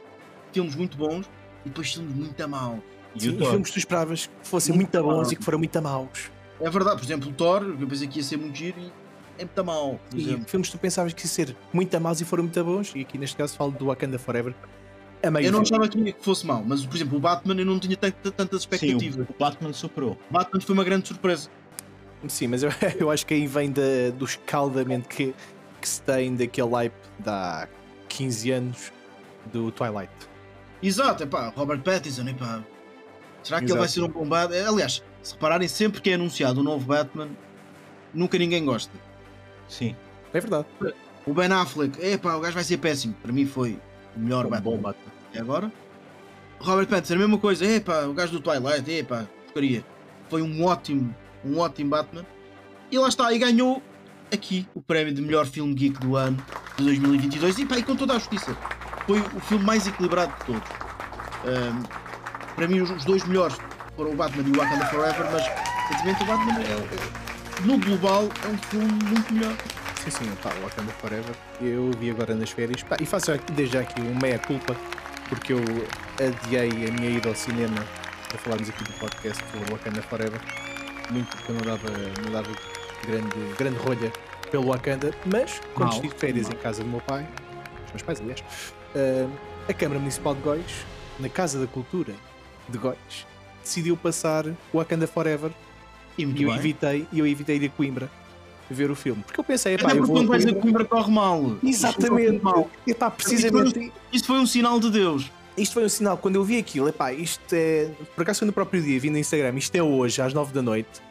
filmes muito bons e depois filmes muito a maus. E Sim, filmes que tu esperavas que fossem Muito muito bons mal. e que foram muito maus. É verdade, por exemplo, o Thor, eu pensei que ia ser muito giro e é muito. Por E exemplo. filmes que tu pensavas que iam ser muito maus e foram muito bons, e aqui neste caso falo do Wakanda Forever. A meio Eu não achava que que fosse mau, mas por exemplo, o Batman eu não tinha tantas, Sim, expectativas. o, o Batman superou. Batman foi uma grande surpresa. Sim, mas eu, eu acho que aí vem da- do escaldamento que, que se tem daquele hype de há 15 anos do Twilight. Exato, epá, Robert Pattinson, epá. Será que ele Exato. vai ser um bom Batman? Aliás, se repararem, sempre que é anunciado um novo Batman, nunca ninguém gosta. Sim. É verdade. O Ben Affleck, epá, o gajo vai ser péssimo. Para mim foi o melhor um Batman bom Batman. até agora. Robert Pattinson, a mesma coisa, epá, o gajo do Twilight, epá, porcaria. Foi um ótimo, um ótimo Batman. E lá está, e ganhou aqui o prémio de melhor filme geek do ano de 2022 e, pá, e com toda a justiça. Foi o filme mais equilibrado de todos. Ahm, para mim, os, dois melhores foram o Batman e o Wakanda Forever, mas simplesmente o Batman, é, é- no global, é um filme muito melhor. Sim, sim, pá, Wakanda Forever. Eu vi agora nas férias. Pá, e faço aqui- desde já aqui um meia-culpa, porque eu adiei a minha ida ao cinema para falarmos aqui do podcast sobre Wakanda Forever. Muito porque eu não dava, não dava grande, grande rolha pelo Wakanda, mas quando estive de férias mal. em casa do meu pai, dos meus pais, aliás, ah, a Câmara Municipal de Góis, na Casa da Cultura de Góis, decidiu passar o Wakanda Forever E muito e eu bem. evitei, e eu evitei ir a Coimbra ver o filme. Porque eu pensei, pá, Até eu porque quando vais a Coimbra... Corre mal. Exatamente. Mal. Epá, precisamente. Isso foi um sinal de Deus. Isto foi um sinal. Quando eu vi aquilo, epá, isto é. Por acaso foi no próprio dia, vi no Instagram, isto é hoje, às 9 da noite.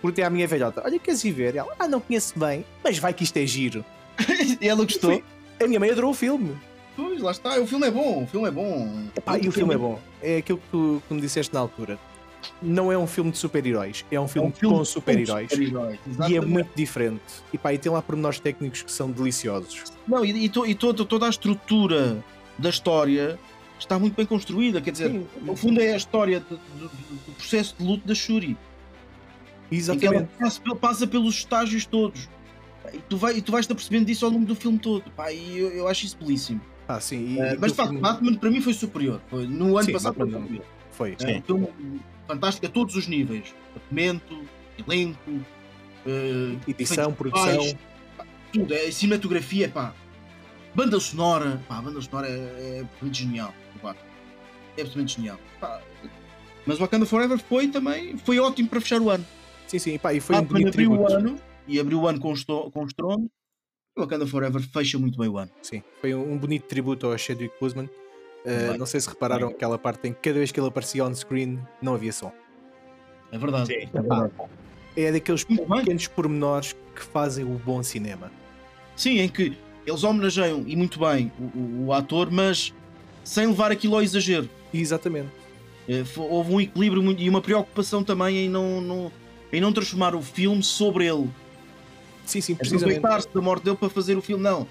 Perguntei à minha velhota: Olha, queres ir ver? Ela, ah, não conheço bem, mas vai que isto é giro. E ela gostou. Foi- A minha mãe adorou o filme. Pois, lá está. O filme é bom. O filme é bom. Epá, e o filme é bom. É aquilo que tu, que me disseste na altura. Não é um filme de super-heróis, é um filme, com super-heróis. super-heróis, e é muito diferente. E pá, e tem lá pormenores técnicos que são deliciosos. Não, e, e, to- e toda, toda a estrutura da história está muito bem construída. Quer dizer, Sim. no fundo é a história do, do- do processo de luto da Shuri. Em que ela Exatamente. passa, passa pelos estágios todos. E tu, vai, e tu vais-te apercebendo disso ao longo do filme todo. Pá, e eu, eu acho isso belíssimo. Ah, sim. e- Eh, e mas de facto, que- Batman para mim foi superior. Foi, no ano Sim, passado foi Batman- superior. Foi. É um filme fantástico a todos os níveis. Argumento, elenco, eh, Edição, produção. visuais, pá, tudo. É cinematografia, pá. Banda sonora, pá, a banda sonora é, é genial. É absolutamente genial. Pá. Mas Wakanda Forever foi também, foi ótimo para fechar o ano. Sim, sim. Pá, e foi um Batman bonito abriu o tributo. ano e abriu o ano com, esto- com estrondo. E Wakanda Forever fecha muito bem o ano. Sim, foi um, um bonito tributo ao Chadwick Boseman. Uh, Bem, não sei se repararam bem. aquela parte em que cada vez que ele aparecia on screen não havia som. É verdade. Sim. É verdade. É daqueles Muito bem. pequenos pormenores que fazem o bom cinema. Sim, em que eles homenageiam e muito bem o, o- o ator, mas sem levar aquilo ao exagero. Exatamente. Eh, houve um equilíbrio muito- e uma preocupação também em não, não- em não transformar o filme sobre ele. Sim, sim, precisamente. Aproveitar-se da morte dele para fazer o filme. Não.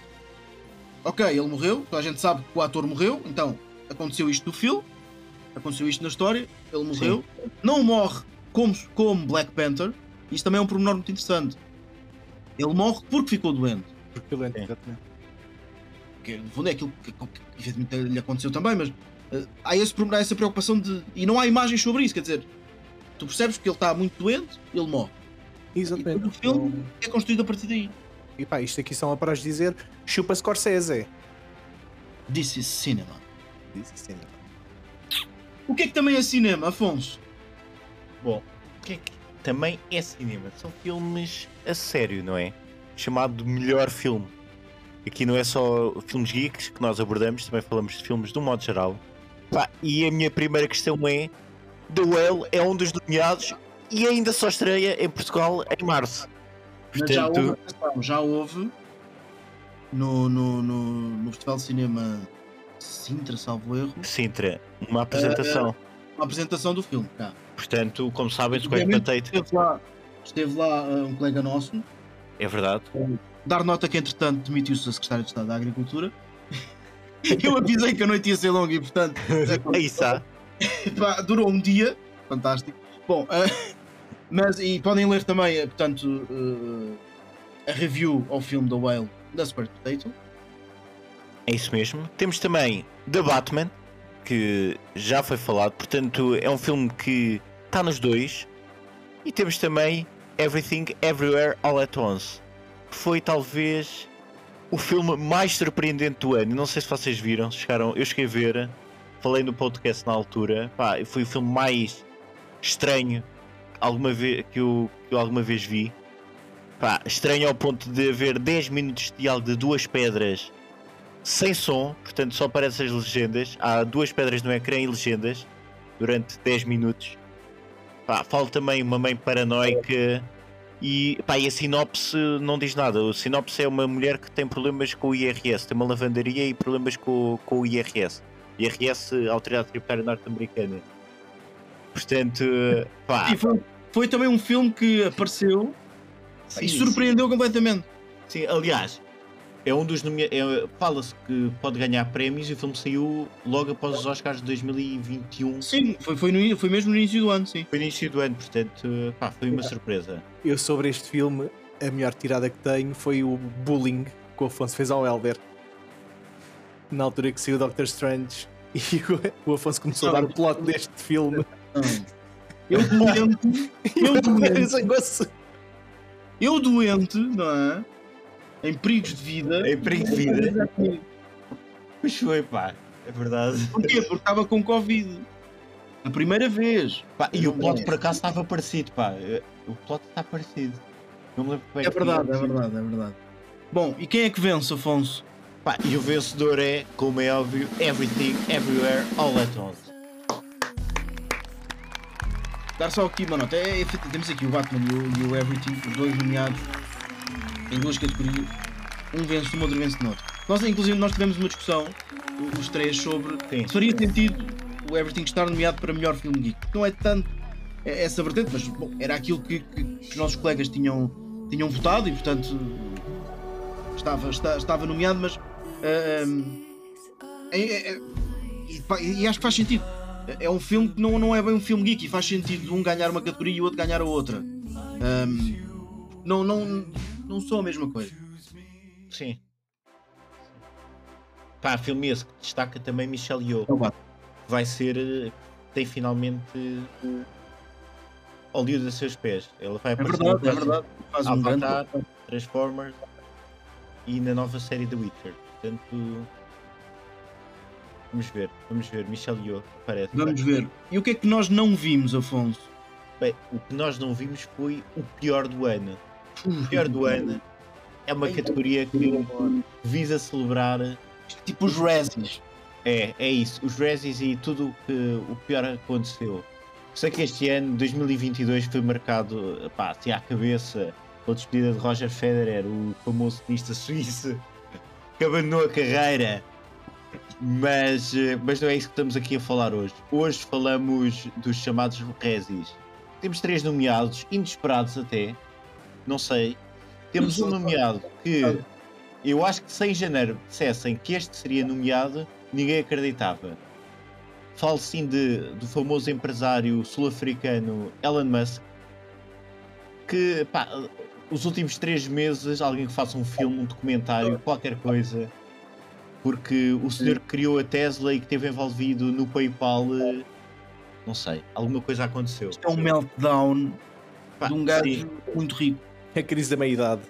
Ok, ele morreu, a gente sabe que o ator morreu, então aconteceu isto no filme, aconteceu isto na história, ele morreu. Não morre como, como Black Panther, isto também é um pormenor muito interessante. Ele morre porque ficou doente. Porque é- Sim. exatamente. que no fundo é aquilo que, que, que evidentemente lhe aconteceu também, mas há, esse, problema- há essa preocupação de. E não há imagens sobre isso, quer dizer, tu percebes que ele está muito doente, ele morre. Exatamente. E todo o filme é construído a partir daí. E pá, isto aqui são para dizer chupa Scorsese. This is cinema. Disse assim. O que é que também é cinema, Afonso? Bom, o que é que também é cinema? São filmes a sério, não é? Chamado de melhor filme. Aqui não é só filmes geeks que nós abordamos, também falamos de filmes de um modo geral. Pá, e a minha primeira questão é: The Whale é um dos nomeados e ainda só estreia em Portugal em março. Mas já houve, Portanto, já houve no, no, no, no Festival de Cinema Sintra, salvo erro, Sintra, uma apresentação. uma apresentação do filme. Cá. Portanto, como sabem, Square Potato Esteve lá, esteve lá uh, um colega nosso, é verdade. dar nota que entretanto demitiu-se a Secretária de Estado da Agricultura. Eu avisei que a noite ia ser longa e portanto Aí está. pá, durou um dia, fantástico. Bom, ah, mas e podem ler também, eh, portanto, eh, a review ao filme The Whale da Super Potato. É isso mesmo. Temos também The Batman, que já foi falado, portanto é um filme que está nos dois. E temos também Everything Everywhere All at Once, que foi talvez o filme mais surpreendente do ano. Não sei se vocês viram, chegaram, eu cheguei a ver, falei no podcast na altura. Pá, foi o filme mais estranho alguma vez, que, eu, que eu alguma vez vi. Pá, estranho ao ponto de haver 10 minutos de diálogo de duas pedras sem som, portanto só aparecem as legendas. Há duas pedras no ecrã e legendas durante 10 minutos. Pá, fala também uma mãe paranoica e, pá, e a sinopse não diz nada. A sinopse é uma mulher que tem problemas com o IRS, tem uma lavandaria e problemas com, com o IRS. IRS, Autoridade Tributária Norte-Americana. Portanto, pá, E foi, foi também um filme que apareceu sim, e surpreendeu completamente. Sim, aliás, é um dos é- Fala-se que pode ganhar prémios e o filme saiu logo após os Oscars de 2021. Sim, foi, foi, no, foi mesmo no início do ano, sim. Foi no início do ano, portanto, pá, foi uma surpresa. Eu sobre este filme, a melhor tirada que tenho foi o bullying que o Afonso fez ao Elber. Na altura que saiu o Doctor Strange e o, o Afonso começou a dar o plot deste filme. Eu doente, eu doente, eu doente, não é? Em perigos de vida. Em perigo de vida. Pois foi, pá, é verdade. Porquê? Porque estava com Covid. A primeira vez. Pá, e o plot por acaso estava parecido, pá. O plot está parecido. Não me lembro bem. É verdade, é verdade, é verdade. Bom, e quem é que vence, Afonso? Pá, e o vencedor é, como é óbvio, Everything, Everywhere, All at Once. Dar só aqui uma nota. É, é, temos aqui o Batman e o, e o Everything, os dois nomeados em duas categorias. Um vence numa, outro vence noutra. Nós, inclusive, nós tivemos uma discussão, os três, sobre Sim. se faria sentido o Everything estar nomeado para melhor filme geek. Não é tanto é- essa vertente, mas bom, era aquilo que, que os nossos colegas tinham, tinham votado e, portanto, estava, está- estava nomeado, mas. ah, hum, é- é- é- e, e acho que faz sentido. É um filme que não, não é bem um filme geek e faz sentido um ganhar uma categoria e o outro ganhar a outra. Hum, não, não, não são a mesma coisa. Sim. Pá, filme esse que destaca também Michelle Yeoh. Vai ser. eh, Tem finalmente. eh, Hollywood a seus pés. Ela vai É aparecer verdade, no é verdade. Faz um grande. Avatar, Transformers e na nova série The Witcher. Portanto. Vamos ver, vamos ver. Michelle Yeoh aparece. Vamos ver. E o que é que nós não vimos, Afonso? Bem, o que nós não vimos foi o pior do ano. O pior do ano é uma categoria que visa celebrar Tipo os Razzies. É, é isso. Os Razzies e tudo que o pior aconteceu. Sei que este ano, 2022, foi marcado pá, assim à cabeça pela despedida de Roger Federer, o famoso tenista suíço que abandonou a carreira Mas, eh, mas não é isso que estamos aqui a falar hoje. Hoje falamos dos chamados Rezis. Temos três nomeados, inesperados até. Não sei. Temos um nomeado que eu acho que se em janeiro dissessem que este seria nomeado, ninguém acreditava. Falo sim de, do famoso empresário sul-africano Elon Musk, que pá, os últimos três meses alguém que faça um filme, um documentário, qualquer coisa, porque o senhor que criou a Tesla e que esteve envolvido no PayPal, não sei, alguma coisa aconteceu. Isto é um meltdown Pá, de um gajo sim, muito rico, a crise da meia-idade.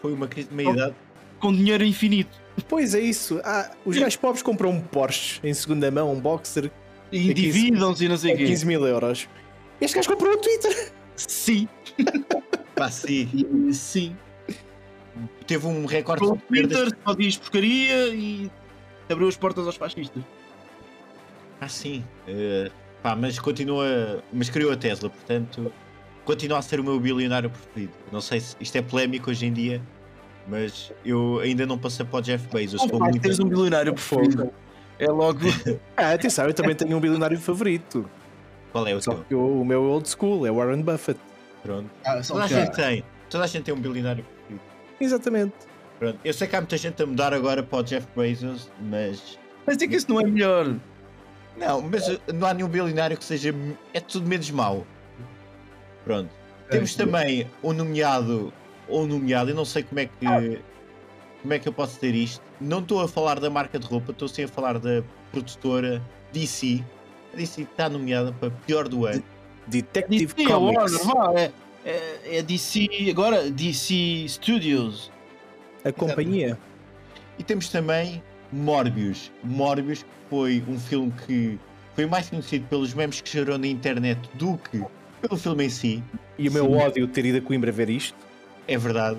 foi uma crise de meia-idade. com dinheiro infinito. Pois é isso. Ah, os gajos pobres compram um Porsche em segunda mão, um Boxer, E endividam-se e não sei o quê. 15 mil euros. Este gajo comprou um Twitter. Sim, Pá, sim. sim. Teve um recorde Com o de. Twitter só diz porcaria e abriu as portas aos fascistas. Ah, sim. Eh, pá, mas continua. Mas criou a Tesla, portanto, continua a ser o meu bilionário preferido. Não sei se isto é polémico hoje em dia, mas eu ainda não passei para o Jeff Bezos. Não muito... teres um bilionário preferido. É logo. Ah, atenção, eu também tenho um bilionário favorito. Qual é o Só teu? o, o meu old school é Warren Buffett. Pronto. Ah, só Toda a gente tem. Toda a gente tem um bilionário preferido. Exatamente. Pronto. Eu sei que há muita gente a mudar agora para o Jeff Bezos, mas. Mas é que isso não é melhor. Não, mas não há nenhum bilionário que seja. É tudo menos mau. Pronto. Temos também um nomeado. Ou um nomeado, eu não sei como é que. Como é que eu posso ter isto? Não estou a falar da marca de roupa, estou sim a falar da produtora DC. A DC está nomeada para pior do ano. Detective DC, Warner, Comics. é, é, é DC, agora DC Studios. A companhia. E temos também Morbius. Morbius que foi um filme que foi mais conhecido pelos memes que gerou na internet do que pelo filme em si. E o meu Sim. ódio de ter ido a Coimbra ver isto. É verdade.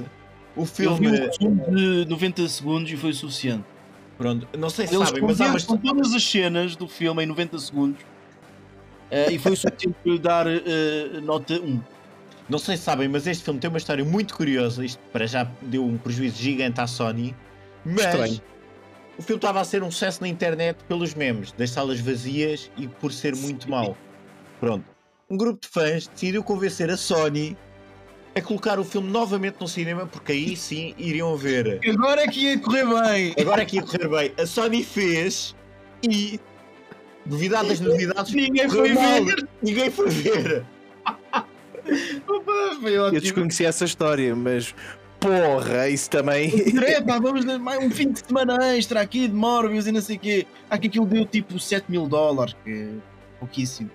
O Eu filme. vi um de 90 segundos e foi o suficiente. Pronto, não sei se Eles sabem, mas há umas. com todas as cenas do filme em 90 segundos eh, e foi o suficiente para lhe dar eh, nota 1. Não sei se sabem, mas este filme tem uma história muito curiosa. Isto para já deu um prejuízo gigante à Sony. Mas Estranho. o filme estava a ser um sucesso na internet pelos memes, das salas vazias e por ser muito mau. Pronto. Um grupo de fãs decidiu convencer a Sony a colocar o filme novamente no cinema, porque aí sim iriam ver. Agora é que ia correr bem. Agora aqui a correr bem. A Sony fez e, duvidado das novidades, Ninguém foi mal. ver. Ninguém foi ver. Opa, Foi Eu ótimo. desconheci essa história, mas porra, isso também. É, pá, vamos dar mais um fim de semana extra aqui de Morbius e não sei o quê. Há que aquilo deu tipo 7 mil dólares, que é pouquíssimo.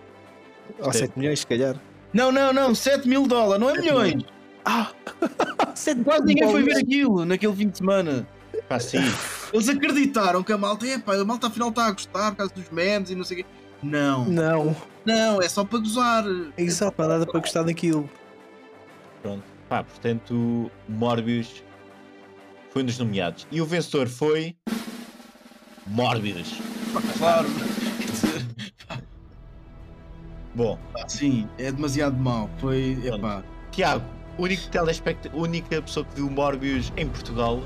Ou 7 milhões, se calhar. Não, não, não, 7 mil dólares, não é milhões. Ah! 7 Quase ninguém foi ver aquilo naquele fim de semana. Pá, sim. Eles acreditaram que a malta, é pá, a malta afinal está a gostar por causa dos memes e não sei o quê. Não, Não, não, é só para gozar. é só para nada para gostar daquilo. Pronto. Pá, portanto, Morbius foi um dos nomeados. E o vencedor foi. Morbius. Claro. Bom, sim, é demasiado mau. Foi, é pá. Tiago, único telespect... única pessoa que viu Morbius em Portugal.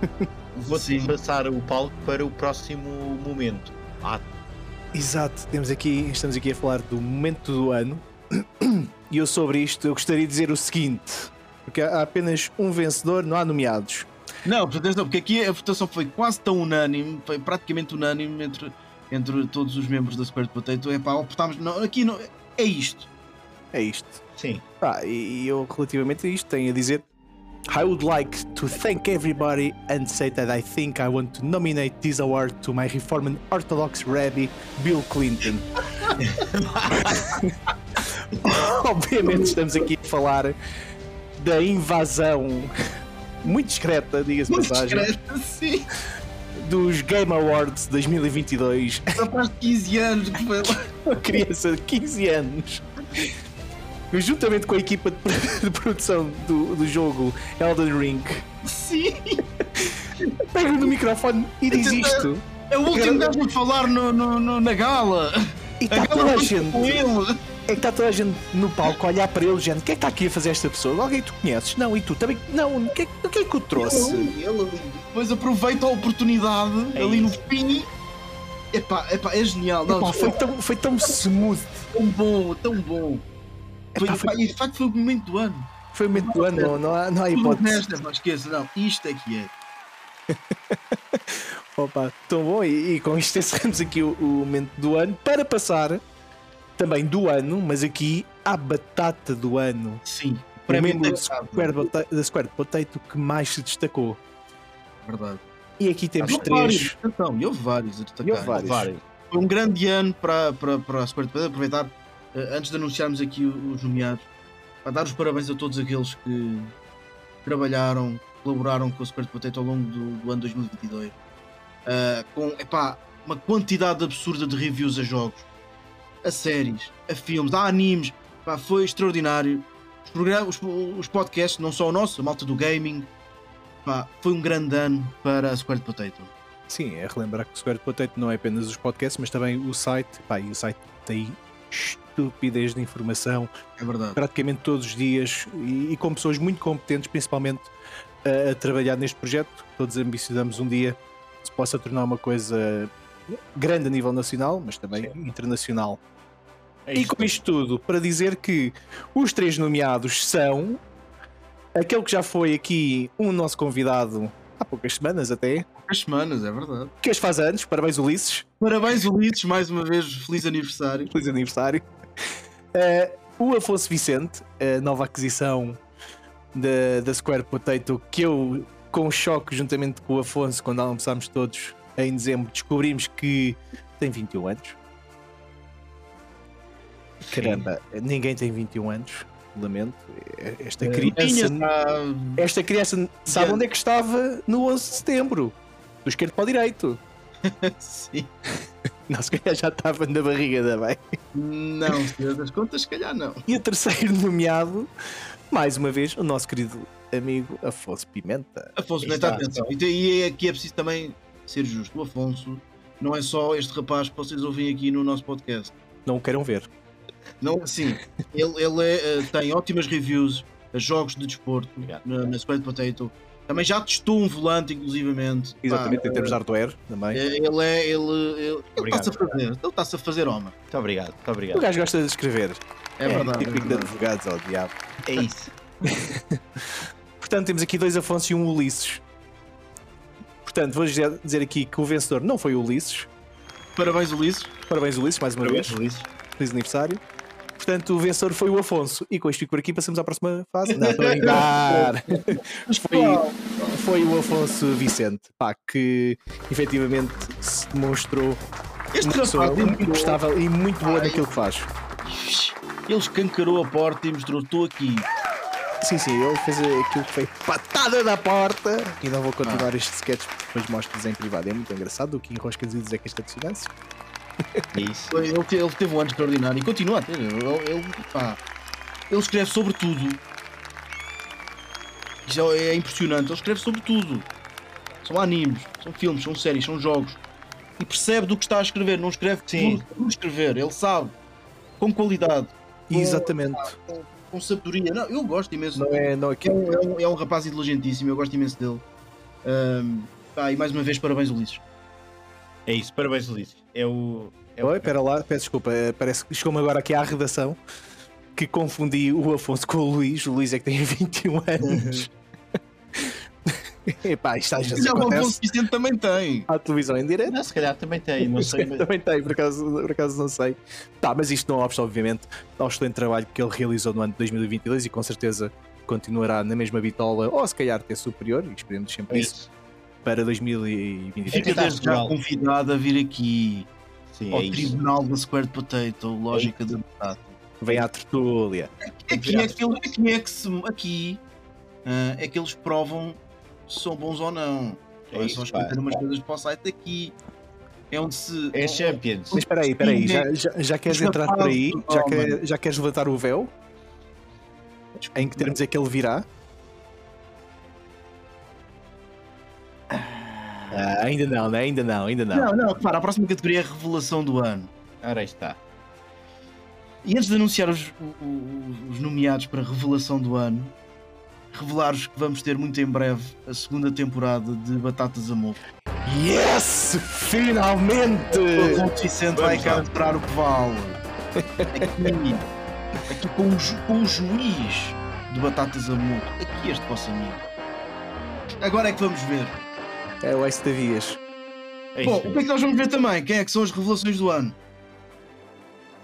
Vou-te Sim. passar o palco para o próximo momento. Ah, Exato, temos aqui, estamos aqui a falar do momento do ano. E eu sobre isto eu gostaria de dizer o seguinte: porque há apenas um vencedor, não há nomeados. Não, portanto, atenção, porque aqui a votação foi quase tão unânime, foi praticamente unânime entre, entre todos os membros da Squared Potato. É pá, optámos. Não, aqui não, é isto. É isto. sim. Ah, e eu relativamente a isto tenho a dizer. I would like to thank everybody and say that I think I want to nominate this award to my Reformed Orthodox Rabbi Bill Clinton. Obviamente estamos aqui a falar da invasão muito discreta, diga-se passagem, discreto, sim. Dos Game Awards 2022. Rapaz de 15 anos que foi lá. Uma criança de 15 anos, juntamente com a equipa de pro- de produção do, do jogo Elden Ring, Sim. pega no microfone e diz isto. É o último gajo a falar no, no- no- na gala. E está toda a gente. com ele. Que está toda a gente no palco a olhar para ele, gente, o que é que está aqui a fazer esta pessoa? Alguém tu conheces? Não, e tu também? Não, o que, é, que é que o trouxe? Ele ali. Depois aproveita a oportunidade É ali no isso. fim. Epá, epá, é genial. Não, Epá, foi, tão, foi tão smooth. tão bom, tão bom. Foi, Epá, foi- e de facto foi o momento do ano. Foi o momento do ano, não, não há, não há hipótese. resto, epá, esqueça, não, isto é que é. Opa, tão bom. E, e com isto encerramos aqui o, o momento do ano para passar também do ano, mas aqui à batata do ano. Sim, O prémio membro da Square, Pota- da Square Potato que mais se destacou. verdade. E aqui temos três. vários, atenção, e houve vários a destacar. E houve vários. Foi um grande ano para, para, para a Square Potato. Aproveitar, eh, antes de anunciarmos aqui os nomeados, para dar os parabéns a todos aqueles que trabalharam, colaboraram com a Square Potato ao longo do, do ano 2022. Eh, com epá, uma quantidade absurda de reviews a jogos, a séries, a filmes, a animes. Pá, foi extraordinário. Os, programas, os, os podcasts, não só o nosso, a malta do gaming. Pá, foi um grande ano para a Square Potato. Sim, é relembrar que o Square Potato não é apenas os podcasts, mas também o site. Pá, e o site tem estupidez de informação É verdade. praticamente todos os dias e, e com pessoas muito competentes, principalmente a, a trabalhar neste projeto. Todos ambicionamos um dia que se possa tornar uma coisa grande a nível nacional, mas também internacional. É E com isto tudo, para dizer que os três nomeados são aquele que já foi aqui um nosso convidado há poucas semanas até, Poucas semanas, é verdade. que as faz anos, parabéns Ulisses, Parabéns, Ulisses, mais uma vez, feliz aniversário. feliz aniversário. Eh, o Afonso Vicente, a nova aquisição da, da Square Potato, que eu, com choque, juntamente com o Afonso, quando almoçámos todos em dezembro, descobrimos que tem 21 anos. Caramba, ninguém tem 21 anos, lamento. Esta criança, Tinha, tá, esta criança sabe onde é que estava no 11 de setembro, do esquerdo para o direito. Sim. Não, se calhar já estava na barriga da mãe. Não, senhor das contas, se calhar não. E o terceiro nomeado, mais uma vez, o nosso querido amigo Afonso Pimenta. Afonso, está. atenção. E, e aqui é preciso também ser justo. O Afonso não é só este rapaz que vocês ouvem aqui no nosso podcast. Não o queiram ver. Não, sim, ele, ele é, eh, tem ótimas reviews a jogos de desporto na, na Square Potato. Também já testou um volante, inclusivamente. Exatamente, Pá, em termos de hardware também. eh, Ele é. Ele, ele, está-se a fazer. Ele está-se a fazer homem. Muito obrigado, muito O obrigado. gajo gosta de escrever. É, verdade. é Típico de verdade. advogados, ao diabo. É isso. Portanto, temos aqui dois Afonso e um Ulisses. Portanto, vou dizer, aqui que o vencedor não foi o Ulisses. Parabéns, Ulisses. Parabéns, Ulisses, mais uma vez. Ulisses. Feliz aniversário. Portanto, o vencedor foi o Afonso. E com isto fico por aqui, passamos à próxima fase. Não, estou a. Foi, foi o Afonso Vicente, pá, que efetivamente se demonstrou Este uma pessoa muito prestável e muito boa Ai. naquilo que faz. ele escancarou a porta e mostrou: estou aqui. Sim, sim, ele fez aquilo que foi patada da porta. E não vou continuar este sketch depois mostro-vos em privado. É muito engraçado. O que enrosca e dizer que esta dissonância. É isso. Ele, ele teve um ano extraordinário e continua a ter. Ele, ele, pá, ele escreve sobre tudo. Isso é, é impressionante. Ele escreve sobre tudo. São animes, são filmes, são séries, são jogos. E percebe do que está a escrever. Não escreve Sim. por, escrever. Ele sabe. Com qualidade, Exatamente. com, com sabedoria. Não, eu gosto imenso Não é, não é É um, é um- é um rapaz inteligentíssimo, eu gosto imenso dele. Ahm, pá, e mais uma vez, parabéns, Ulisses. É isso. Parabéns, Ulisses. É o. É o... Oi, espera lá, peço desculpa. eh, Parece que chegou-me agora aqui à redação que confundi o Afonso com o Luís. O Luís é que tem 21 anos. Epá, isto às vezes Já o Afonso acontece Vicente também tem. à televisão em direto. Não, se calhar também tem, não sei. Mas... Também tem, por acaso, por acaso não sei. Tá, mas isto não obsta, obviamente, ao excelente trabalho que ele realizou no ano de 2022 e com certeza continuará na mesma bitola, ou se calhar até superior, e esperemos sempre É isso, isso. Para 2023. Fica desde já convidado a vir aqui Sim, ao é isso. Tribunal da Squared Potato, lógica da metade. Vem à tertúlia. Aqui é que, ele- aqui é que se. Aqui ah, é que eles provam se são bons ou não. É é isso, só escrever umas coisas para o site aqui. É onde se. É Champions. Mas espera aí, espera aí, já, já, já queres é entrar por aí? Já, quer- já queres levantar o véu? Em que termos é que ele virá? Ah, ainda não, né? Ainda não, ainda não. Não, não, repara, a próxima categoria é a revelação do ano. Ora aí está. E antes de anunciar os, o- o- os nomeados para revelação do ano, revelar-vos que vamos ter muito em breve a segunda temporada de Batatas Amor. Yes! Finalmente! O Dr. Vicente vai cá mostrar o que vale. Aqui, aqui com, o, ju- com o juiz de Batatas Amor. Aqui este vosso amigo. Agora é que vamos ver. É o Ice Tavias. É Bom, o que é que nós vamos ver também? Quem é que são as revelações do ano?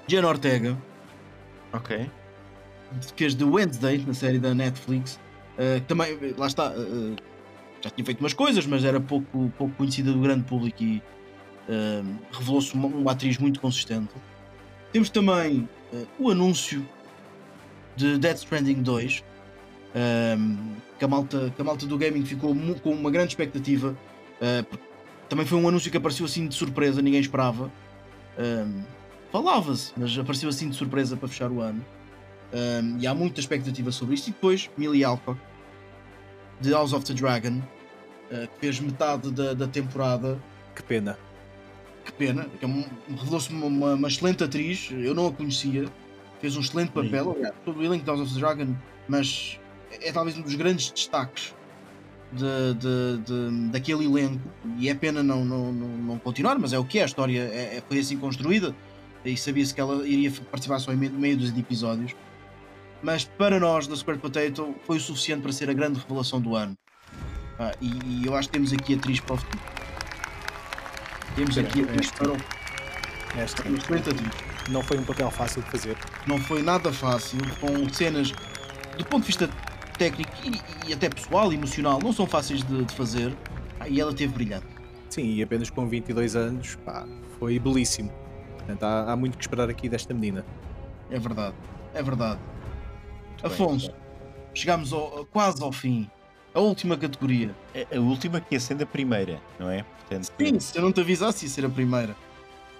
Jenna Ortega, Ok. que fez The Wednesday, na série da Netflix. Uh, que também, lá está, uh, já tinha feito umas coisas, mas era pouco, pouco conhecida do grande público e uh, revelou-se uma, uma atriz muito consistente. Temos também uh, o anúncio de Dead Stranding 2, um, que, a malta, que a malta do gaming ficou com uma grande expectativa. uh, também foi um anúncio que apareceu assim de surpresa, ninguém esperava. Um, Falava-se, mas apareceu assim de surpresa para fechar o ano. Um, e há muita expectativa sobre isto. E depois, Millie Alcock, de House of the Dragon, uh, que fez metade da, da temporada. Que pena. Que pena, é um- revelou-se uma, uma- uma excelente atriz, eu não a conhecia, fez um excelente papel, aliás, todo o elenco de House of the Dragon, mas é, é talvez um dos grandes destaques de, de- de- daquele elenco. E é pena não, não, não, não continuar, mas é o que é, a história é, é- foi assim construída e sabia-se que ela iria participar só em meio, meio dos episódios. Mas para nós da Square Potato foi o suficiente para ser a grande revelação do ano. Ah, e, e eu acho que temos aqui atriz para o futuro. Temos aqui atriz para o Esta excelente atriz. não foi um papel fácil de fazer. Não foi nada fácil, com cenas do ponto de vista técnico e, e até pessoal, emocional, não são fáceis de, de fazer. Ah, e ela teve brilhante. Sim, e apenas com 22 anos, pá, foi belíssimo. Portanto, há, há muito que esperar aqui desta menina. É verdade, é verdade. bem, Afonso, chegamos ao- quase ao fim. A última categoria. A, a última que ia sendo a primeira, não é? Portanto, Sim, se eu não te avisasse, ia ser a primeira.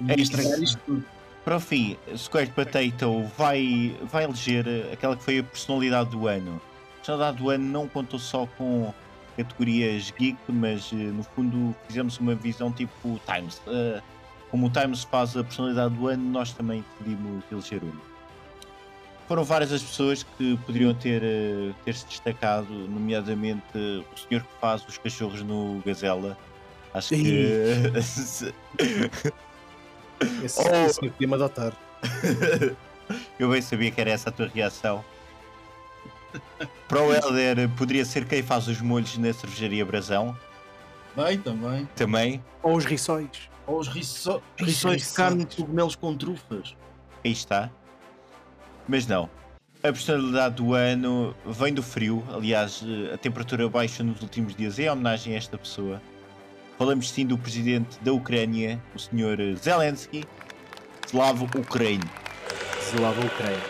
É Ia estragar isto tudo. Para o fim, Square Potato vai, vai eleger aquela que foi a personalidade do ano. A personalidade do ano não contou só com categorias geek, mas eh, no fundo fizemos uma visão tipo Times. Eh, como o Times faz a personalidade do ano, nós também decidimos eleger uma. Foram várias as pessoas que poderiam ter, eh, ter se destacado, nomeadamente o senhor que faz os cachorros no Gazela. Acho que. Esse, Oh. esse senhor podia-me adotar. Eu bem sabia que era essa a tua reação. Para o Helder, poderia ser quem faz os molhos na cervejaria Brasão, Bem, também. também. Ou os riçóis. Ou os riço- Os rissóis de carne de cogumelos com trufas. Aí está. Mas não. A personalidade do ano vem do frio. Aliás, eh, a temperatura baixa nos últimos dias é em homenagem a esta pessoa. Falamos sim do presidente da Ucrânia, o Sr. Zelensky. Slavo Ucrânia. A Ucrânia.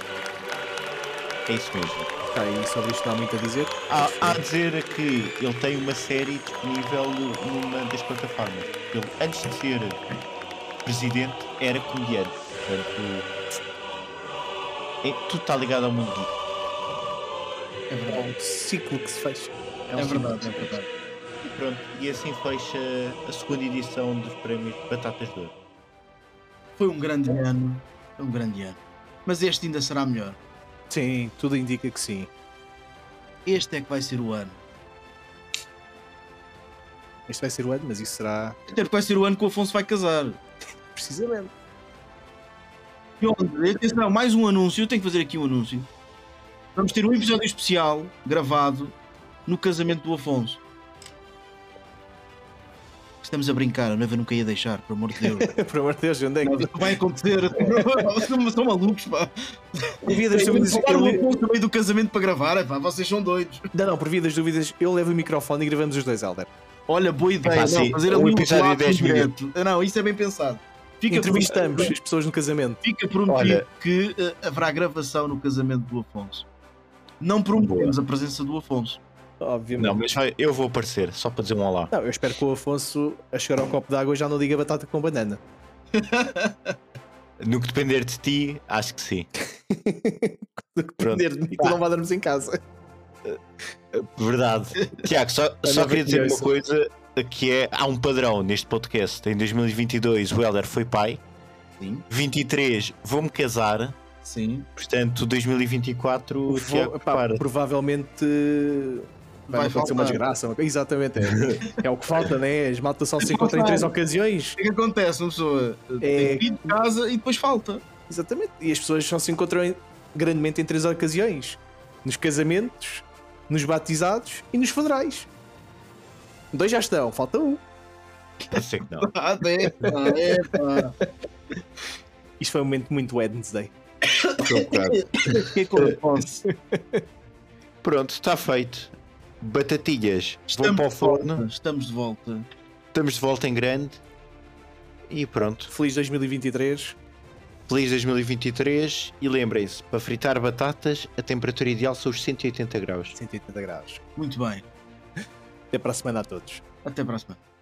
É isso mesmo. Tá, e sobre isto não há muito a dizer. Há, há a dizer que ele tem uma série disponível numa das plataformas. Ele, antes de ser presidente, era comediante. Portanto, é, tudo está ligado ao mundo geek. É É verdade. um ciclo que se fecha. um É verdade, é verdade. E pronto, e assim fecha a segunda edição dos prémios Batatas de Ouro. Foi um grande ano. Foi um grande ano. Mas este ainda será melhor. Sim, tudo indica que sim. Este é que vai ser o ano. Este vai ser o ano, mas isso será Até porque vai ser o ano que o Afonso vai casar. precisamente. E onde? Atenção, mais um anúncio. Eu tenho que fazer aqui um anúncio. Vamos ter um episódio especial gravado no casamento do Afonso. Estamos a brincar, a noiva nunca ia deixar, por amor de Deus. Por amor de Deus, onde é que. Vai acontecer. Vocês são malucos, pá. Por via das dúvidas, no meio do casamento para gravar, é pá, vocês são doidos. Não, não, por via das dúvidas, eu levo o microfone e gravamos os dois, Helder. Olha, boa ideia. Epá, não, fazer um ali um episódio de relato 10 direto. Não, isso é bem pensado. Fica Entrevistamos as pessoas no casamento. Fica prometido Olha. que eh, haverá gravação no casamento do Afonso. Não prometemos a presença do Afonso. Obviamente. Não, mas vai- eu vou aparecer, só para dizer um olá. Não, eu espero que o Afonso, a chegar ao copo d'água, já não diga batata com banana. No que depender de ti, acho que sim. Do que depender de mim, tu não vai darmos em casa. Verdade. Tiago, só, só queria dizer uma coisa que é, há um padrão neste podcast. Em 2022 o Helder foi pai. Sim. 23 vou-me casar. Sim. Portanto, 2024, o Vou- Tiago pá, prepara. provavelmente vai, Vai acontecer uma desgraça. Exatamente, é, é o que falta, né? As maltas só se encontram em três ocasiões. O que é que acontece? Uma pessoa É- tem que ir de casa e depois falta. Exatamente. E as pessoas só se encontram em- grandemente em três ocasiões: nos casamentos, nos batizados e nos funerais. Dois já estão, falta um. Eu sei que não. Ah, é, é, pá. Isto foi um momento muito Wednesday. É posso? Pronto, está feito. Batatilhas vão Estamos para o de volta. forno. Estamos de volta. Estamos de volta em grande. E pronto. Feliz 2023. Feliz 2023. E lembrem-se, para fritar batatas, a temperatura ideal são os 180 graus. 180 graus. Muito bem. Até para a semana a todos. Até para a semana.